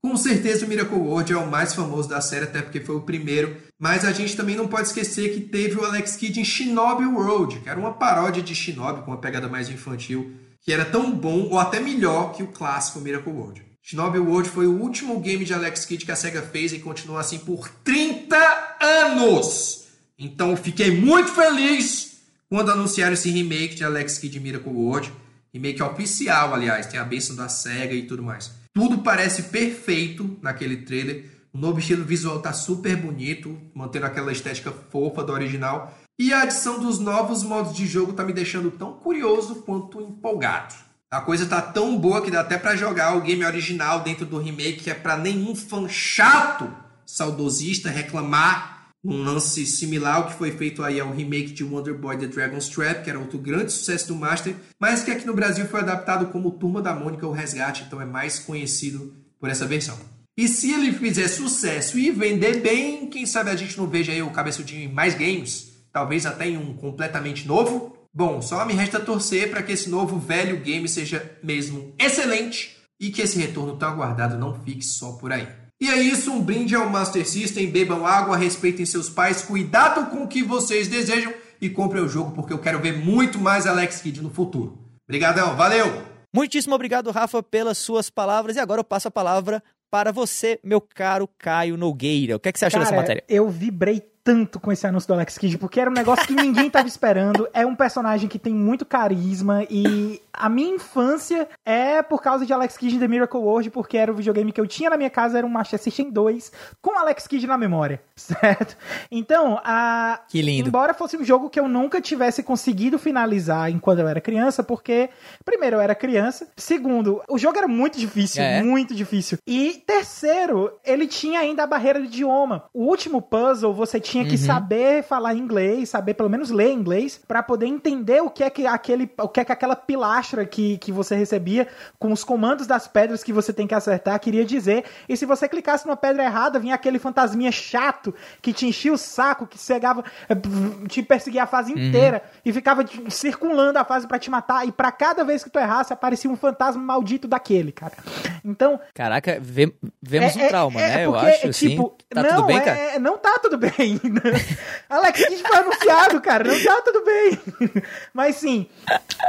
Com certeza o Miracle World é o mais famoso da série, até porque foi o primeiro. Mas a gente também não pode esquecer que teve o Alex Kidd em Shinobi World, que era uma paródia de Shinobi com uma pegada mais infantil que era tão bom ou até melhor que o clássico Miracle World. Shinobi World foi o último game de Alex Kidd que a SEGA fez e continuou assim por 30 anos. Então fiquei muito feliz quando anunciaram esse remake de Alex Kidd Miracle World. Remake oficial, aliás, tem a bênção da SEGA e tudo mais. Tudo parece perfeito naquele trailer. O novo estilo visual tá super bonito, mantendo aquela estética fofa do original. E a adição dos novos modos de jogo tá me deixando tão curioso quanto empolgado. A coisa tá tão boa que dá até para jogar o game original dentro do remake, que é para nenhum fã chato, saudosista, reclamar um lance similar ao que foi feito aí ao remake de Wonder Boy The Dragon's Trap, que era outro grande sucesso do Master, mas que aqui no Brasil foi adaptado como Turma da Mônica o Resgate, então é mais conhecido por essa versão. E se ele fizer sucesso e vender bem, quem sabe a gente não veja aí o cabeçudinho em mais games, talvez até em um completamente novo. Bom, só me resta torcer para que esse novo velho game seja mesmo excelente e que esse retorno tão aguardado não fique só por aí. E é isso, um brinde ao Master System, bebam água, respeitem seus pais, cuidado com o que vocês desejam e comprem o jogo porque eu quero ver muito mais Alex Kidd no futuro. Obrigadão, valeu! Muitíssimo obrigado, Rafa, pelas suas palavras. E agora eu passo a palavra para você, meu caro Caio Nogueira. O que, é que você achou Cara, dessa matéria? Eu vibrei tanto com esse anúncio do Alex Kidd, porque era um negócio que ninguém tava [LAUGHS] esperando. É um personagem que tem muito carisma e a minha infância é por causa de Alex Kidd The Miracle World, porque era o videogame que eu tinha na minha casa, era um Master System 2 com Alex Kidd na memória, [LAUGHS] certo? Então, a Que lindo. Embora fosse um jogo que eu nunca tivesse conseguido finalizar enquanto eu era criança, porque primeiro eu era criança, segundo, o jogo era muito difícil, É. muito difícil. E terceiro, ele tinha ainda a barreira do idioma. O último puzzle você tinha Uhum. que saber falar inglês, saber pelo menos ler inglês, pra poder entender o que é que aquele, o que é que aquela pilastra que, que você recebia com os comandos das pedras que você tem que acertar queria dizer. E se você clicasse numa pedra errada, vinha aquele fantasminha chato que te enchia o saco, que cegava, eh, te perseguia a fase inteira e ficava circulando a fase pra te matar. E pra cada vez que tu errasse, aparecia um fantasma maldito daquele, cara. Então, Caraca, vemos um é- trauma, é- né? é eu porque, acho, é, assim. tipo, Tá não, tudo bem, é- cara? é- não tá tudo [LAUGHS] bem. Alex Kidd foi anunciado, cara. Não tá tudo bem. Mas sim,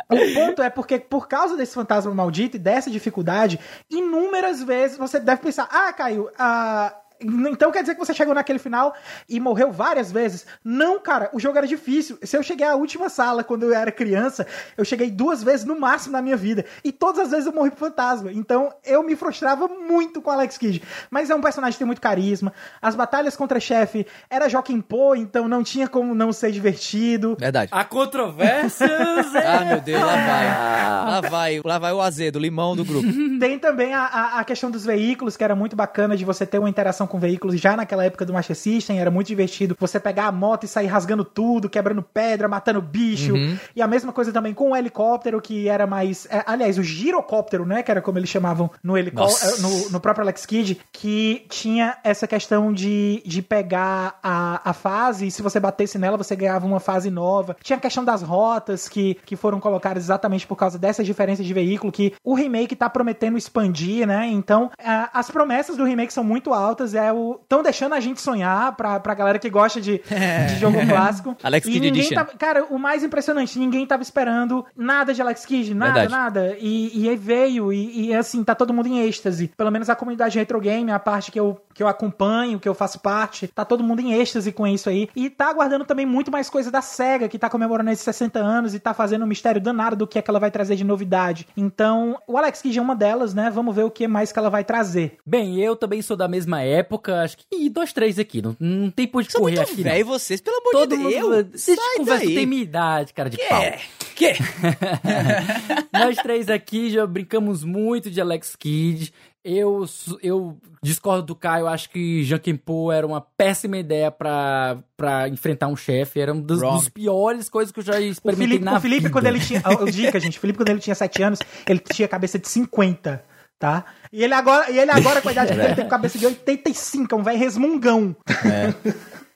o ponto é porque, por causa desse fantasma maldito e dessa dificuldade, inúmeras vezes você deve pensar: ah, Caio, ah. Então quer dizer que você chegou naquele final e morreu várias vezes? Não, cara, o jogo era difícil. Se eu cheguei à última sala quando eu era criança, eu cheguei duas vezes no máximo na minha vida. E todas as vezes eu morri pro fantasma. Então eu me frustrava muito com o Alex Kidd. Mas é um personagem que tem muito carisma. As batalhas contra chefe era Joaquim Pô, então não tinha como não ser divertido. Verdade. Há controvérsias. [LAUGHS] é. Ah, meu Deus, lá vai. Lá vai, lá vai o azedo, o limão do grupo. Tem também a, a, a questão dos veículos, que era muito bacana de você ter uma interação com veículos já naquela época do Master System, era muito divertido você pegar a moto e sair rasgando tudo, quebrando pedra, matando bicho. E a mesma coisa também com o helicóptero, que era mais. é, aliás, o girocóptero, né? Que era como eles chamavam no, helicó Nossa. no, no próprio Alex Kidd, que tinha essa questão de, de pegar a, a fase e se você batesse nela, você ganhava uma fase nova. Tinha a questão das rotas que, que foram colocadas exatamente por causa dessas diferenças de veículo que o remake tá prometendo expandir, né? Então, a- as promessas do remake são muito altas, é o estão deixando a gente sonhar pra, pra galera que gosta de, de jogo [LAUGHS] clássico. Alex e Kidd ninguém tava, Cara, o mais impressionante, ninguém tava esperando nada de Alex Kidd, nada, Verdade. nada. E, e aí veio, e, e, assim, tá todo mundo em êxtase. Pelo menos a comunidade retro game, a parte que eu, que eu acompanho, que eu faço parte, tá todo mundo em êxtase com isso aí. E tá aguardando também muito mais coisa da SEGA, que tá comemorando esses 60 anos e tá fazendo um mistério danado do que é que ela vai trazer de novidade. Então, o Alex Kidd é uma delas, né? Vamos ver o que mais que ela vai trazer. Bem, eu também sou da mesma época, acho que ih, dois, três aqui, não, não tem por de correr aqui. não. velho vocês, pelo amor Todo de mundo. Deus. Vocês Sai conversam, tem minha idade, cara de pau. Que? Que? [LAUGHS] Nós três aqui já brincamos muito de Alex Kidd. Eu, eu discordo do Caio, acho que Jankin Po era uma péssima ideia pra enfrentar um chefe. Era uma das, dos piores coisas que eu já O experimentei Felipe, na o Felipe vida. quando ele tinha. ó, Dica, gente. O Felipe, quando ele tinha 7 anos, ele tinha cabeça de 50. Tá? E ele agora, e ele agora com a idade [LAUGHS] que ele tem cabeça de 85, é um velho resmungão.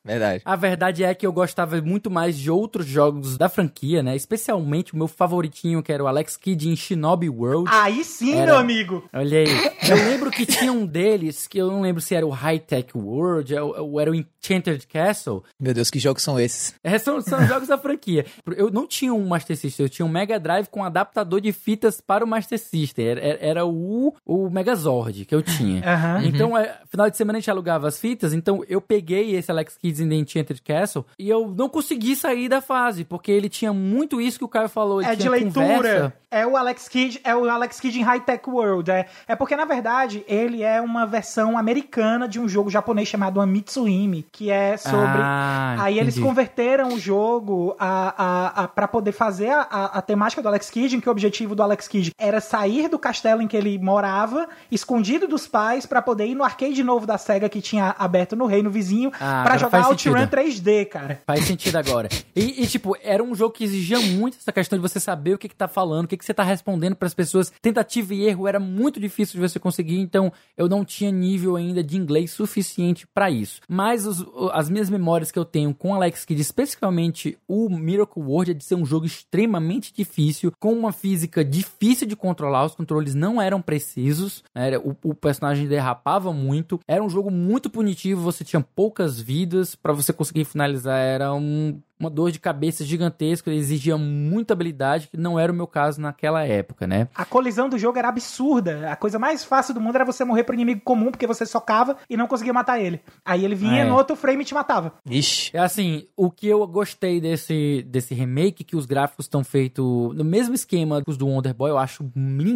Verdade. A verdade é que eu gostava muito mais de outros jogos da franquia, né? Especialmente o meu favoritinho, que era o Alex Kidd em Shinobi World. Aí sim, Era- meu amigo. Olha aí. Eu lembro que tinha um deles, que eu não lembro se era o High Tech World ou ou era o Enchanted Castle. Meu Deus, que jogos são esses? É, são, são [LAUGHS] jogos da franquia. Eu não tinha um Master System, eu tinha um Mega Drive com adaptador de fitas para o Master System. Era, era- o, o Megazord que eu tinha. [LAUGHS] Então, é, final de semana a gente alugava as fitas, então eu peguei esse Alex Kids in the Enchanted Castle e eu não consegui sair da fase, porque ele tinha muito isso que o Caio falou. É de leitura. conversa. É o Alex Kidd, é o Alex Kidd em High Tech World. É, é porque, na verdade, ele é uma versão americana de um jogo japonês chamado Amitsuhime, que é sobre. Ah, Aí eles converteram o jogo a, a, a, para poder fazer a, a, temática do Alex Kidd, em que o objetivo do Alex Kidd era sair do castelo em que ele morava, escondido dos pais, pra poder ir no arcade novo da SEGA que tinha aberto no reino vizinho, Ah, pra agora jogar OutRun sentido. 3D, cara. Faz sentido agora. E, e, tipo, era um jogo que exigia muito essa questão de você saber o que, que tá falando, o que, que você tá respondendo pras pessoas. Tentativa e erro era muito difícil de você conseguir, então eu não tinha nível ainda de inglês suficiente pra isso. Mas os- as minhas memórias que eu tenho com Alex Kidd, especificamente o Miracle World, é de ser um jogo extremamente difícil, com uma física difícil de controlar, os controles não eram precisos, né? Era- o, o personagem derrapava muito, era um jogo muito punitivo, você tinha poucas vidas, pra você conseguir finalizar era um- uma dor de cabeça gigantesca, ele exigia muita habilidade, que não era o meu caso naquela época, né? A colisão do jogo era absurda. A coisa mais fácil do mundo era você morrer pro inimigo comum, porque você socava e não conseguia matar ele. Aí ele vinha É. no outro frame e te matava. Ixi. É assim, o que eu gostei desse, desse remake, que os gráficos estão feitos no mesmo esquema que os do Wonder Boy, eu acho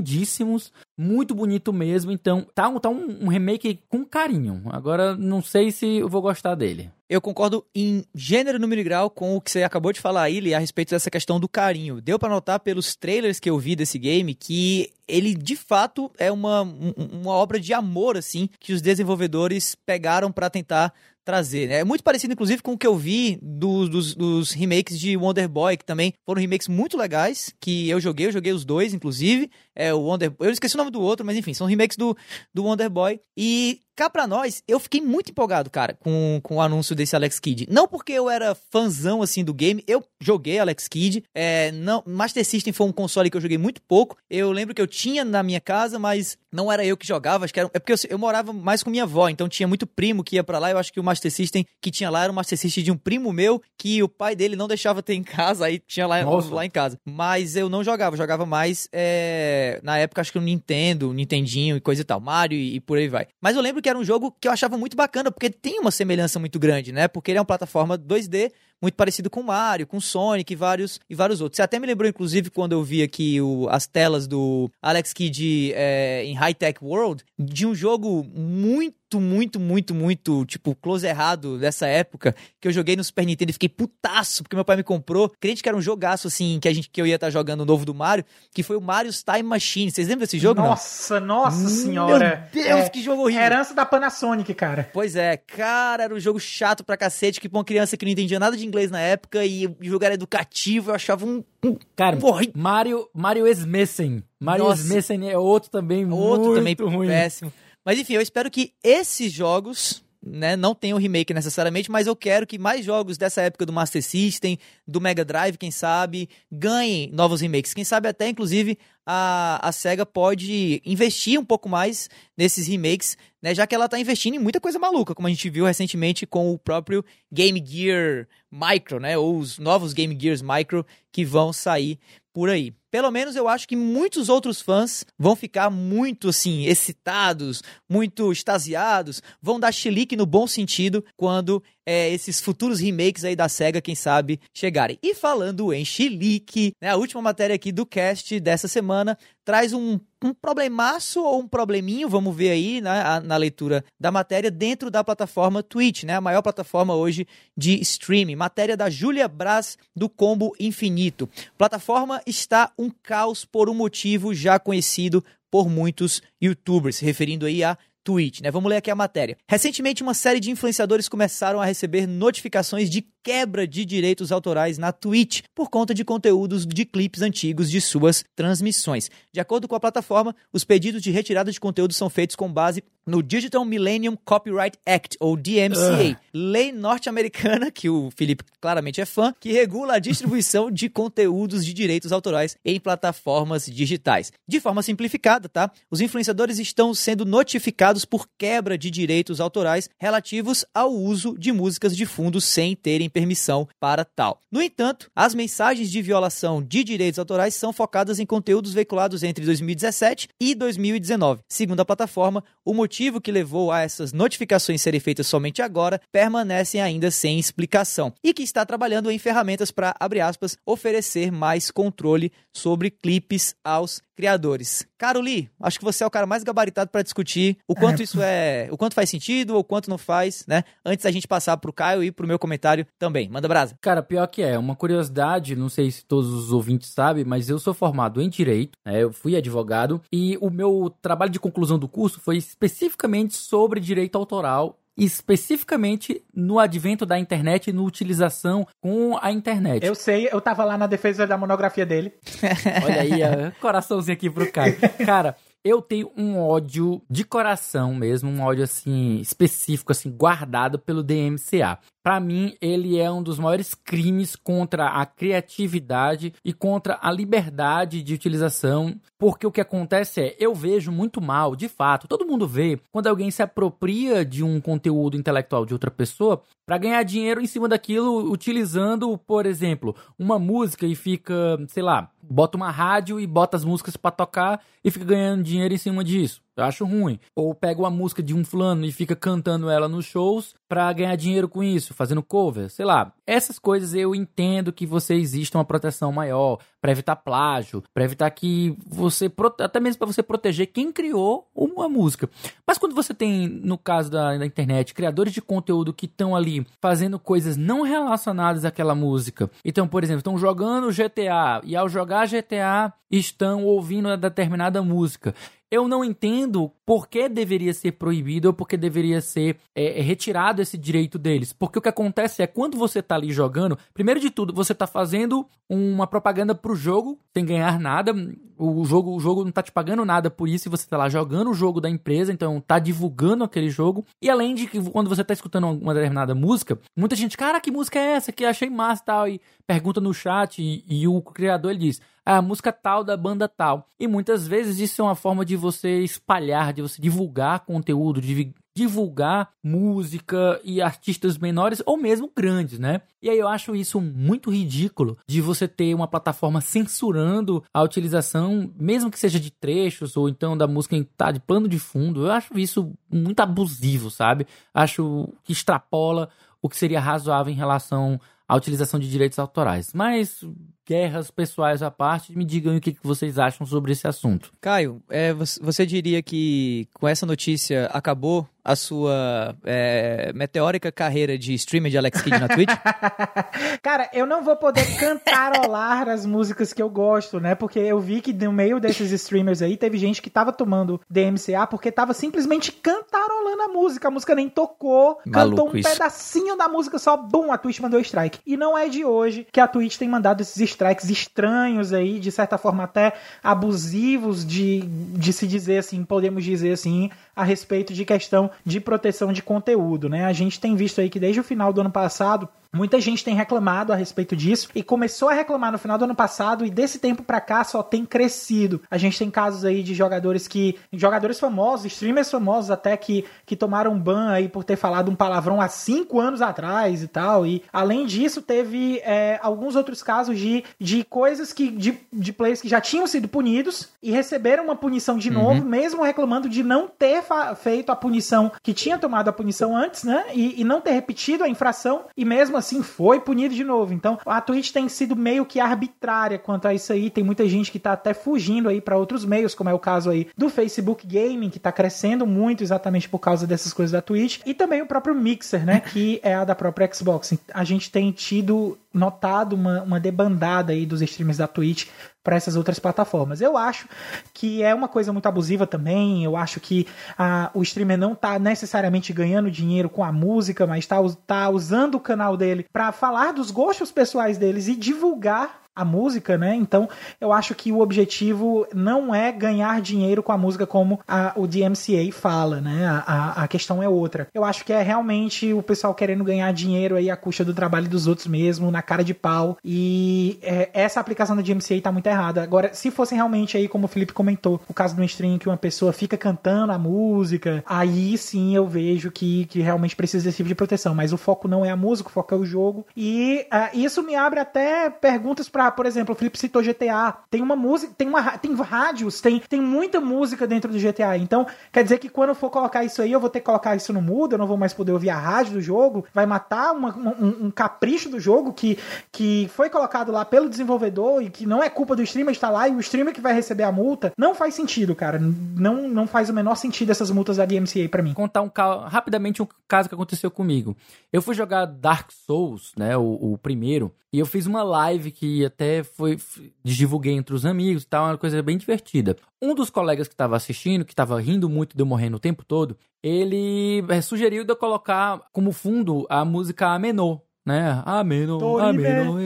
lindíssimos, muito bonito mesmo. Então, tá, um- tá um, um remake com carinho. Agora, não sei se eu vou gostar dele. Eu concordo em gênero, número e grau com o que você acabou de falar Lee, a respeito dessa questão do carinho. Deu pra notar pelos trailers que eu vi desse game que ele de fato é uma, um- uma obra de amor, assim, que os desenvolvedores pegaram pra tentar trazer, né? É muito parecido, inclusive, com o que eu vi dos, dos, dos remakes de Wonder Boy, que também foram remakes muito legais, que eu joguei, eu joguei os dois, inclusive. É o Wonder Eu esqueci o nome do outro, mas enfim, são remakes do, do Wonder Boy. E cá pra nós, eu fiquei muito empolgado, cara, com, com o anúncio desse Alex Kidd. Não porque eu era fãzão, assim, do game, eu joguei Alex Kidd. É, não, Master System foi um console que eu joguei muito pouco. Eu lembro que eu tinha na minha casa, mas não era eu que jogava, acho que era... É porque eu, eu morava mais com minha avó, então tinha muito primo que ia pra lá. Eu acho que o Master System que tinha lá era o Master System de um primo meu, que o pai dele não deixava ter em casa, aí tinha lá, Nossa. lá em casa. Mas eu não jogava, eu jogava mais é, na época, acho que o Nintendo, Nintendinho e coisa e tal, Mario e, e por aí vai. Mas eu lembro que era um jogo que eu achava muito bacana, porque tem uma semelhança muito grande, né? Porque ele é uma plataforma 2D, muito parecido com Mario, com Sonic e vários, e vários outros. Você até me lembrou, inclusive, quando eu vi aqui o- as telas do Alex Kidd é, em High Tech World, de um jogo muito, muito, muito, muito, tipo, close errado dessa época, que eu joguei no Super Nintendo e fiquei putaço, porque meu pai me comprou. Crente que era um jogaço, assim, que, a gente, que eu ia estar jogando o novo do Mario, que foi o Mario's Time Machine. Vocês lembram desse jogo, não? nossa, nossa senhora. Meu Deus, É, que jogo horrível. Herança da Panasonic, cara. Pois é, cara, era um jogo chato pra cacete, que pra uma criança que não entendia nada de inglês na época e o jogo era educativo, eu achava um, um Cara, horrível. Mario, Mario Smessen. Mario Nossa. Smessen é outro também Outro muito também ruim. péssimo. Mas enfim, eu espero que esses jogos, né, não tenham remake necessariamente, mas eu quero que mais jogos dessa época do Master System, do Mega Drive, quem sabe, ganhem novos remakes. Quem sabe até, inclusive, a, a SEGA pode investir um pouco mais nesses remakes, né, já que ela tá investindo em muita coisa maluca, como a gente viu recentemente com o próprio Game Gear Micro, né, ou os novos Game Gears Micro que vão sair por aí. Pelo menos eu acho que muitos outros fãs vão ficar muito assim excitados, muito extasiados, vão dar chilique no bom sentido quando é, esses futuros remakes aí da Sega, quem sabe, chegarem. E falando em chilique, né, a última matéria aqui do cast dessa semana traz um, um problemaço ou um probleminho, vamos ver aí né, a- na leitura da matéria, dentro da plataforma Twitch, né, a maior plataforma hoje de streaming. Matéria da Júlia Braz, do Combo Infinito. Plataforma está um caos por um motivo já conhecido por muitos youtubers, se referindo aí a Twitch, né? Vamos ler aqui a matéria. Recentemente, uma série de influenciadores começaram a receber notificações de quebra de direitos autorais na Twitch por conta de conteúdos de clipes antigos de suas transmissões. De acordo com a plataforma, os pedidos de retirada de conteúdo são feitos com base no Digital Millennium Copyright Act, ou DMCA, lei norte-americana, que o Felipe claramente é fã, que regula a distribuição de conteúdos de direitos autorais em plataformas digitais. De forma simplificada, tá? Os influenciadores estão sendo notificados por quebra de direitos autorais relativos ao uso de músicas de fundo sem terem permissão para tal. No entanto, as mensagens de violação de direitos autorais são focadas em conteúdos veiculados entre 2017 e 2019. Segundo a plataforma, o motivo que levou a essas notificações serem feitas somente agora permanecem ainda sem explicação. E que está trabalhando em ferramentas para, abre aspas, oferecer mais controle sobre clipes aos criadores. Caro Lee, acho que você é o cara mais gabaritado para discutir o quanto é. isso é, o quanto faz sentido ou o quanto não faz, né? Antes da gente passar pro Caio e pro meu comentário também. Manda brasa. Cara, pior que é, uma curiosidade, não sei se todos os ouvintes sabem, mas eu sou formado em direito, né? Eu fui advogado e o meu trabalho de conclusão do curso foi especificamente sobre direito autoral especificamente no advento da internet e no utilização com a internet. Eu sei, eu tava lá na defesa da monografia dele. [LAUGHS] Olha aí, ó, coraçãozinho aqui pro Caio. Cara, eu tenho um ódio de coração mesmo, um ódio assim específico, assim guardado pelo DMCA. Para mim, ele é um dos maiores crimes contra a criatividade e contra a liberdade de utilização, porque o que acontece é, eu vejo muito mal, de fato, todo mundo vê quando alguém se apropria de um conteúdo intelectual de outra pessoa para ganhar dinheiro em cima daquilo, utilizando, por exemplo, uma música e fica, sei lá, bota uma rádio e bota as músicas para tocar e fica ganhando dinheiro em cima disso. Eu acho ruim. Ou pega uma música de um fulano e fica cantando ela nos shows pra ganhar dinheiro com isso, fazendo cover, sei lá. Essas coisas eu entendo que você existe uma proteção maior para evitar plágio, para evitar que você até mesmo para você proteger quem criou uma música. Mas quando você tem, no caso da, da internet, criadores de conteúdo que estão ali fazendo coisas não relacionadas àquela música. Então, por exemplo, estão jogando GTA e ao jogar GTA estão ouvindo uma determinada música eu não entendo por que deveria ser proibido ou por que deveria ser é, é, retirado esse direito deles. Porque o que acontece é quando você está ali jogando, primeiro de tudo, você está fazendo uma propaganda para o jogo sem ganhar nada. O jogo, o jogo não está te pagando nada por isso e você está lá jogando o jogo da empresa, então está divulgando aquele jogo. E além de que quando você está escutando uma determinada música, muita gente, cara, que música é essa? Que achei massa tal. E pergunta no chat e, e o criador ele diz: a música tal da banda tal. E muitas vezes isso é uma forma de você espalhar, de você divulgar conteúdo, de divulgar música e artistas menores ou mesmo grandes, né? E aí eu acho isso muito ridículo de você ter uma plataforma censurando a utilização, mesmo que seja de trechos ou então da música em tá de pano de fundo. Eu acho isso muito abusivo, sabe? Acho que extrapola o que seria razoável em relação à utilização de direitos autorais. Mas guerras pessoais à parte, me digam o que vocês acham sobre esse assunto. Caio, é, você diria que com essa notícia acabou a sua é, meteórica carreira de streamer de Alex Kidd na Twitch? [LAUGHS] Cara, eu não vou poder cantarolar as músicas que eu gosto, né? Porque eu vi que no meio desses streamers aí teve gente que tava tomando DMCA porque tava simplesmente cantarolando a música. A música nem tocou, Maluco cantou um isso. pedacinho da música só, bum, a Twitch mandou strike. E não é de hoje que a Twitch tem mandado esses strikes estranhos aí, de certa forma até abusivos de, de se dizer assim, podemos dizer assim, a respeito de questão de proteção de conteúdo, né? A gente tem visto aí que desde o final do ano passado Muita gente tem reclamado a respeito disso e começou a reclamar no final do ano passado e desse tempo para cá só tem crescido. A gente tem casos aí de jogadores que jogadores famosos, streamers famosos até que que tomaram ban aí por ter falado um palavrão há cinco anos atrás e tal. E além disso teve é, alguns outros casos de, de coisas que de, de players que já tinham sido punidos e receberam uma punição de novo, uhum. mesmo reclamando de não ter feito a punição que tinha tomado a punição antes, né? E, e não ter repetido a infração e mesmo assim foi punido de novo. Então a Twitch tem sido meio que arbitrária quanto a isso aí. Tem muita gente que tá até fugindo aí para outros meios, como é o caso aí do Facebook Gaming, que tá crescendo muito exatamente por causa dessas coisas da Twitch, e também o próprio Mixer, né, [LAUGHS] que é a da própria Xbox. A gente tem tido notado uma, uma debandada aí dos streams da Twitch para essas outras plataformas. Eu acho que é uma coisa muito abusiva também. Eu acho que a, o streamer não está necessariamente ganhando dinheiro com a música, mas está tá usando o canal dele para falar dos gostos pessoais deles e divulgar a música, né? Então eu acho que o objetivo não é ganhar dinheiro com a música como a, o DMCA fala, né? A, a, questão é outra. Eu acho que é realmente o pessoal querendo ganhar dinheiro aí à custa do trabalho dos outros mesmo, na cara de pau. E é, essa aplicação do DMCA tá muito errada. Agora, se fosse realmente aí, como o Felipe comentou, o caso do stream que uma pessoa fica cantando a música, aí sim eu vejo que, que realmente precisa desse tipo de proteção. Mas o foco não é a música, o foco é o jogo. E uh, isso me abre até perguntas para, por exemplo, o Felipe citou GTA. Tem uma música, tem uma tem rádios, tem, tem muita música dentro do GTA. Então, quer dizer que quando eu for colocar isso aí, eu vou ter que colocar isso no mudo, eu não vou mais poder ouvir a rádio do jogo. Vai matar uma, um, um, capricho do jogo que, que foi colocado lá pelo desenvolvedor e que não é culpa do streamer estar lá e o streamer que vai receber a multa. Não faz sentido, cara. Não, não faz o menor sentido essas multas da DMCA para mim. Contar um rapidamente um caso que aconteceu comigo. Eu fui jogar Dark Souls, né, o, o primeiro, e eu fiz uma live que até foi divulguei entre os amigos e tal, uma coisa bem divertida. Um dos colegas que estava assistindo, que estava rindo muito de eu morrendo o tempo todo, ele é, sugeriu de eu colocar como fundo a música Amenô, né? Amenô, Amenô,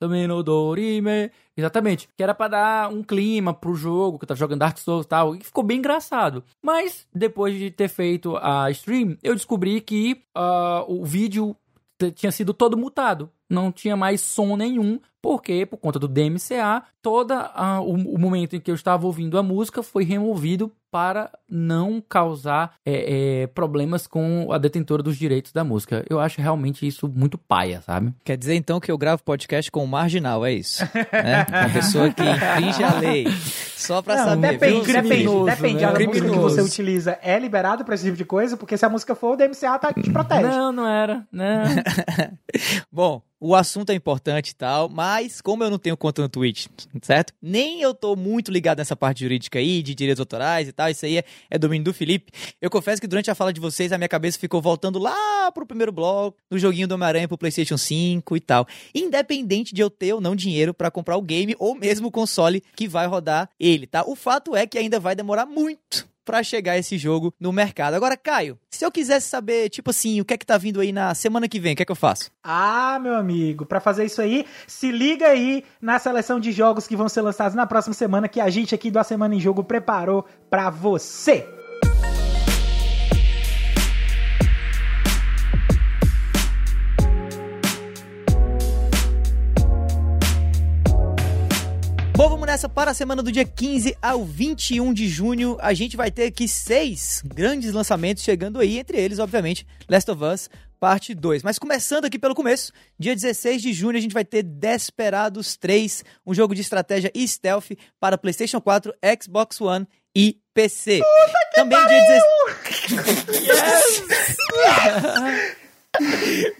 Amenô, Dorime. Exatamente. Que era para dar um clima pro jogo, que tá jogando Dark Souls e tal. E ficou bem engraçado. Mas, depois de ter feito a stream, eu descobri que uh, o vídeo tinha sido todo mutado. Não tinha mais som nenhum, porque, por conta do DMCA, todo o, o, momento em que eu estava ouvindo a música foi removido para não causar é, é, problemas com a detentora dos direitos da música. Eu acho realmente isso muito paia, sabe? Quer dizer então que eu gravo podcast com o marginal, é isso? né? Uma pessoa que infringe a lei. Só pra não, saber. Depende, viu? depende. depende. Né? A música que você utiliza é liberado pra esse tipo de coisa, porque se a música for, o DMCA tá, te protege. Não, não era. Não. [LAUGHS] Bom, o assunto é importante e tal, mas como eu não tenho conta no Twitch, certo? Nem eu tô muito ligado nessa parte jurídica aí, de direitos autorais e tal, isso aí é, é domínio do Felipe. Eu confesso que durante a fala de vocês, a minha cabeça ficou voltando lá pro primeiro bloco, no joguinho do Homem-Aranha pro PlayStation 5 e tal. Independente de eu ter ou não dinheiro para comprar o game ou mesmo o console que vai rodar ele, tá? O fato é que ainda vai demorar muito para chegar esse jogo no mercado. Agora, Caio, se eu quisesse saber, tipo assim, o que é que tá vindo aí na semana que vem, o que é que eu faço? Ah, meu amigo, para fazer isso aí, se liga aí na seleção de jogos que vão ser lançados na próxima semana que a gente aqui do A Semana em Jogo preparou para você. Bom, nessa para a semana do dia 15 ao 21 de junho. A gente vai ter aqui seis grandes lançamentos chegando aí, entre eles, obviamente, Last of Us parte 2. Mas começando aqui pelo começo, dia 16 de junho a gente vai ter Desperados 3, um jogo de estratégia e stealth para PlayStation 4, Xbox One e PC. Puta Também dia 16. [LAUGHS] [LAUGHS]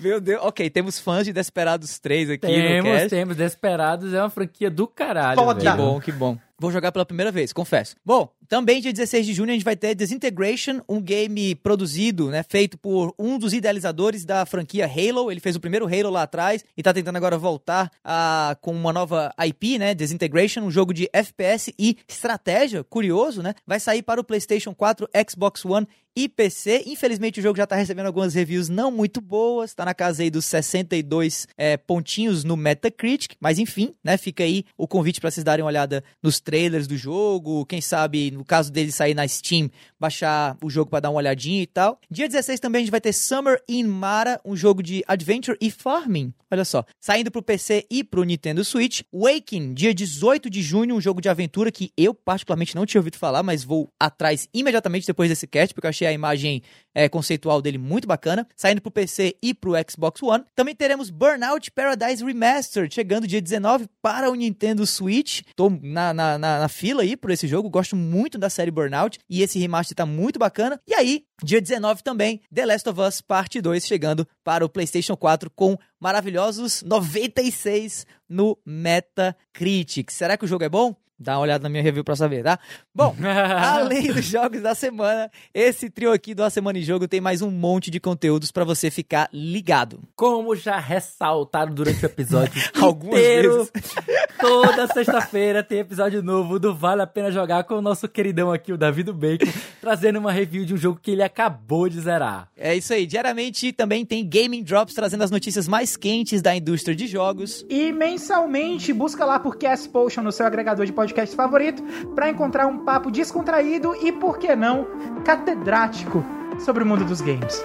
Meu Deus, ok, temos fãs de Desperados 3 aqui temos, no cast. Temos, Desperados é uma franquia do caralho, Foda. Que bom, que bom. Vou jogar pela primeira vez, confesso. Bom, também dia 16 de junho a gente vai ter Disintegration, um game produzido, né, feito por um dos idealizadores da franquia Halo. Ele fez o primeiro Halo lá atrás e tá tentando agora voltar a, com uma nova IP, né, Disintegration, um jogo de FPS e estratégia, curioso, né? Vai sair para o PlayStation 4, Xbox One e PC. Infelizmente o jogo já tá recebendo algumas reviews não muito boas, tá na casa aí dos 62 é, pontinhos no Metacritic, mas enfim, né, fica aí o convite para vocês darem uma olhada nos trailers do jogo, quem sabe, no caso dele sair na Steam, baixar o jogo para dar uma olhadinha e tal. Dia 16 também a gente vai ter Summer in Mara, um jogo de adventure e farming. Olha só, saindo pro PC e pro Nintendo Switch. Waking, dia 18 de junho, um jogo de aventura que eu particularmente não tinha ouvido falar, mas vou atrás imediatamente depois desse cast, porque eu achei a imagem é, conceitual dele muito bacana. Saindo pro PC e pro Xbox One. Também teremos Burnout Paradise Remastered, chegando dia 19 para o Nintendo Switch. Tô na, na na, na, fila aí por esse jogo, gosto muito da série Burnout e esse remaster tá muito bacana. E aí, dia 19 também, The Last of Us Parte 2 chegando para o PlayStation 4 com maravilhosos 96 no Metacritic. Será que o jogo é bom? Dá uma olhada na minha review pra saber, tá? Bom, [LAUGHS] além dos jogos da semana, esse trio aqui do A Semana em Jogo tem mais um monte de conteúdos para você ficar ligado. Como já ressaltaram durante o episódio [LAUGHS] Algumas inteiro, vezes. toda sexta-feira tem episódio novo do Vale a Pena Jogar com o nosso queridão aqui, o Davi do Bacon, trazendo uma review de um jogo que ele acabou de zerar. É isso aí. Diariamente também tem Gaming Drops trazendo as notícias mais quentes da indústria de jogos. E mensalmente, busca lá por Cast Potion no seu agregador de podcast favorito para encontrar um papo descontraído e, por que não, catedrático sobre o mundo dos games.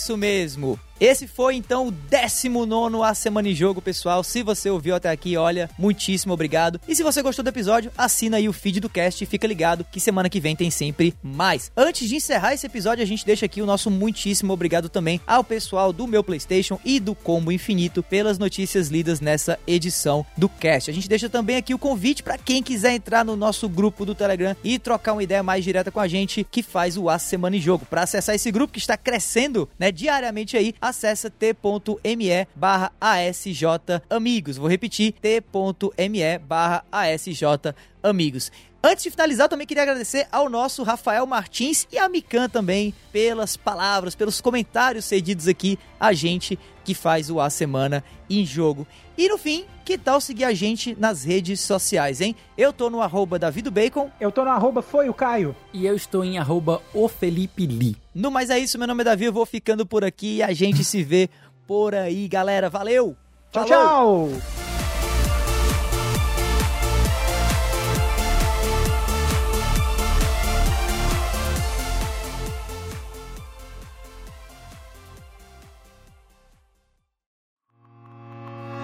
Isso mesmo. Esse foi então o 19 A Semana em Jogo, pessoal. Se você ouviu até aqui, olha, muitíssimo obrigado. E se você gostou do episódio, assina aí o feed do cast e fica ligado que semana que vem tem sempre mais. Antes de encerrar esse episódio, a gente deixa aqui o nosso muitíssimo obrigado também ao pessoal do meu PlayStation e do Combo Infinito pelas notícias lidas nessa edição do cast. A gente deixa também aqui o convite para quem quiser entrar no nosso grupo do Telegram e trocar uma ideia mais direta com a gente, que faz o A Semana em Jogo. Para acessar esse grupo que está crescendo, né, diariamente aí, acessa t.me barra ASJ Amigos. Vou repetir, t.me barra ASJ Amigos. Antes de finalizar, também queria agradecer ao nosso Rafael Martins e a Mikan também pelas palavras, pelos comentários cedidos aqui a gente que faz o A Semana em Jogo. E no fim, que tal seguir a gente nas redes sociais, hein? Eu tô no arroba davidobacon. Eu tô no arroba foi o Caio. E eu estou em arroba o Felipe Lee. No mais é isso, meu nome é Davi, eu vou ficando por aqui e a gente se vê por aí, galera. Valeu! Tchau, Falou! tchau!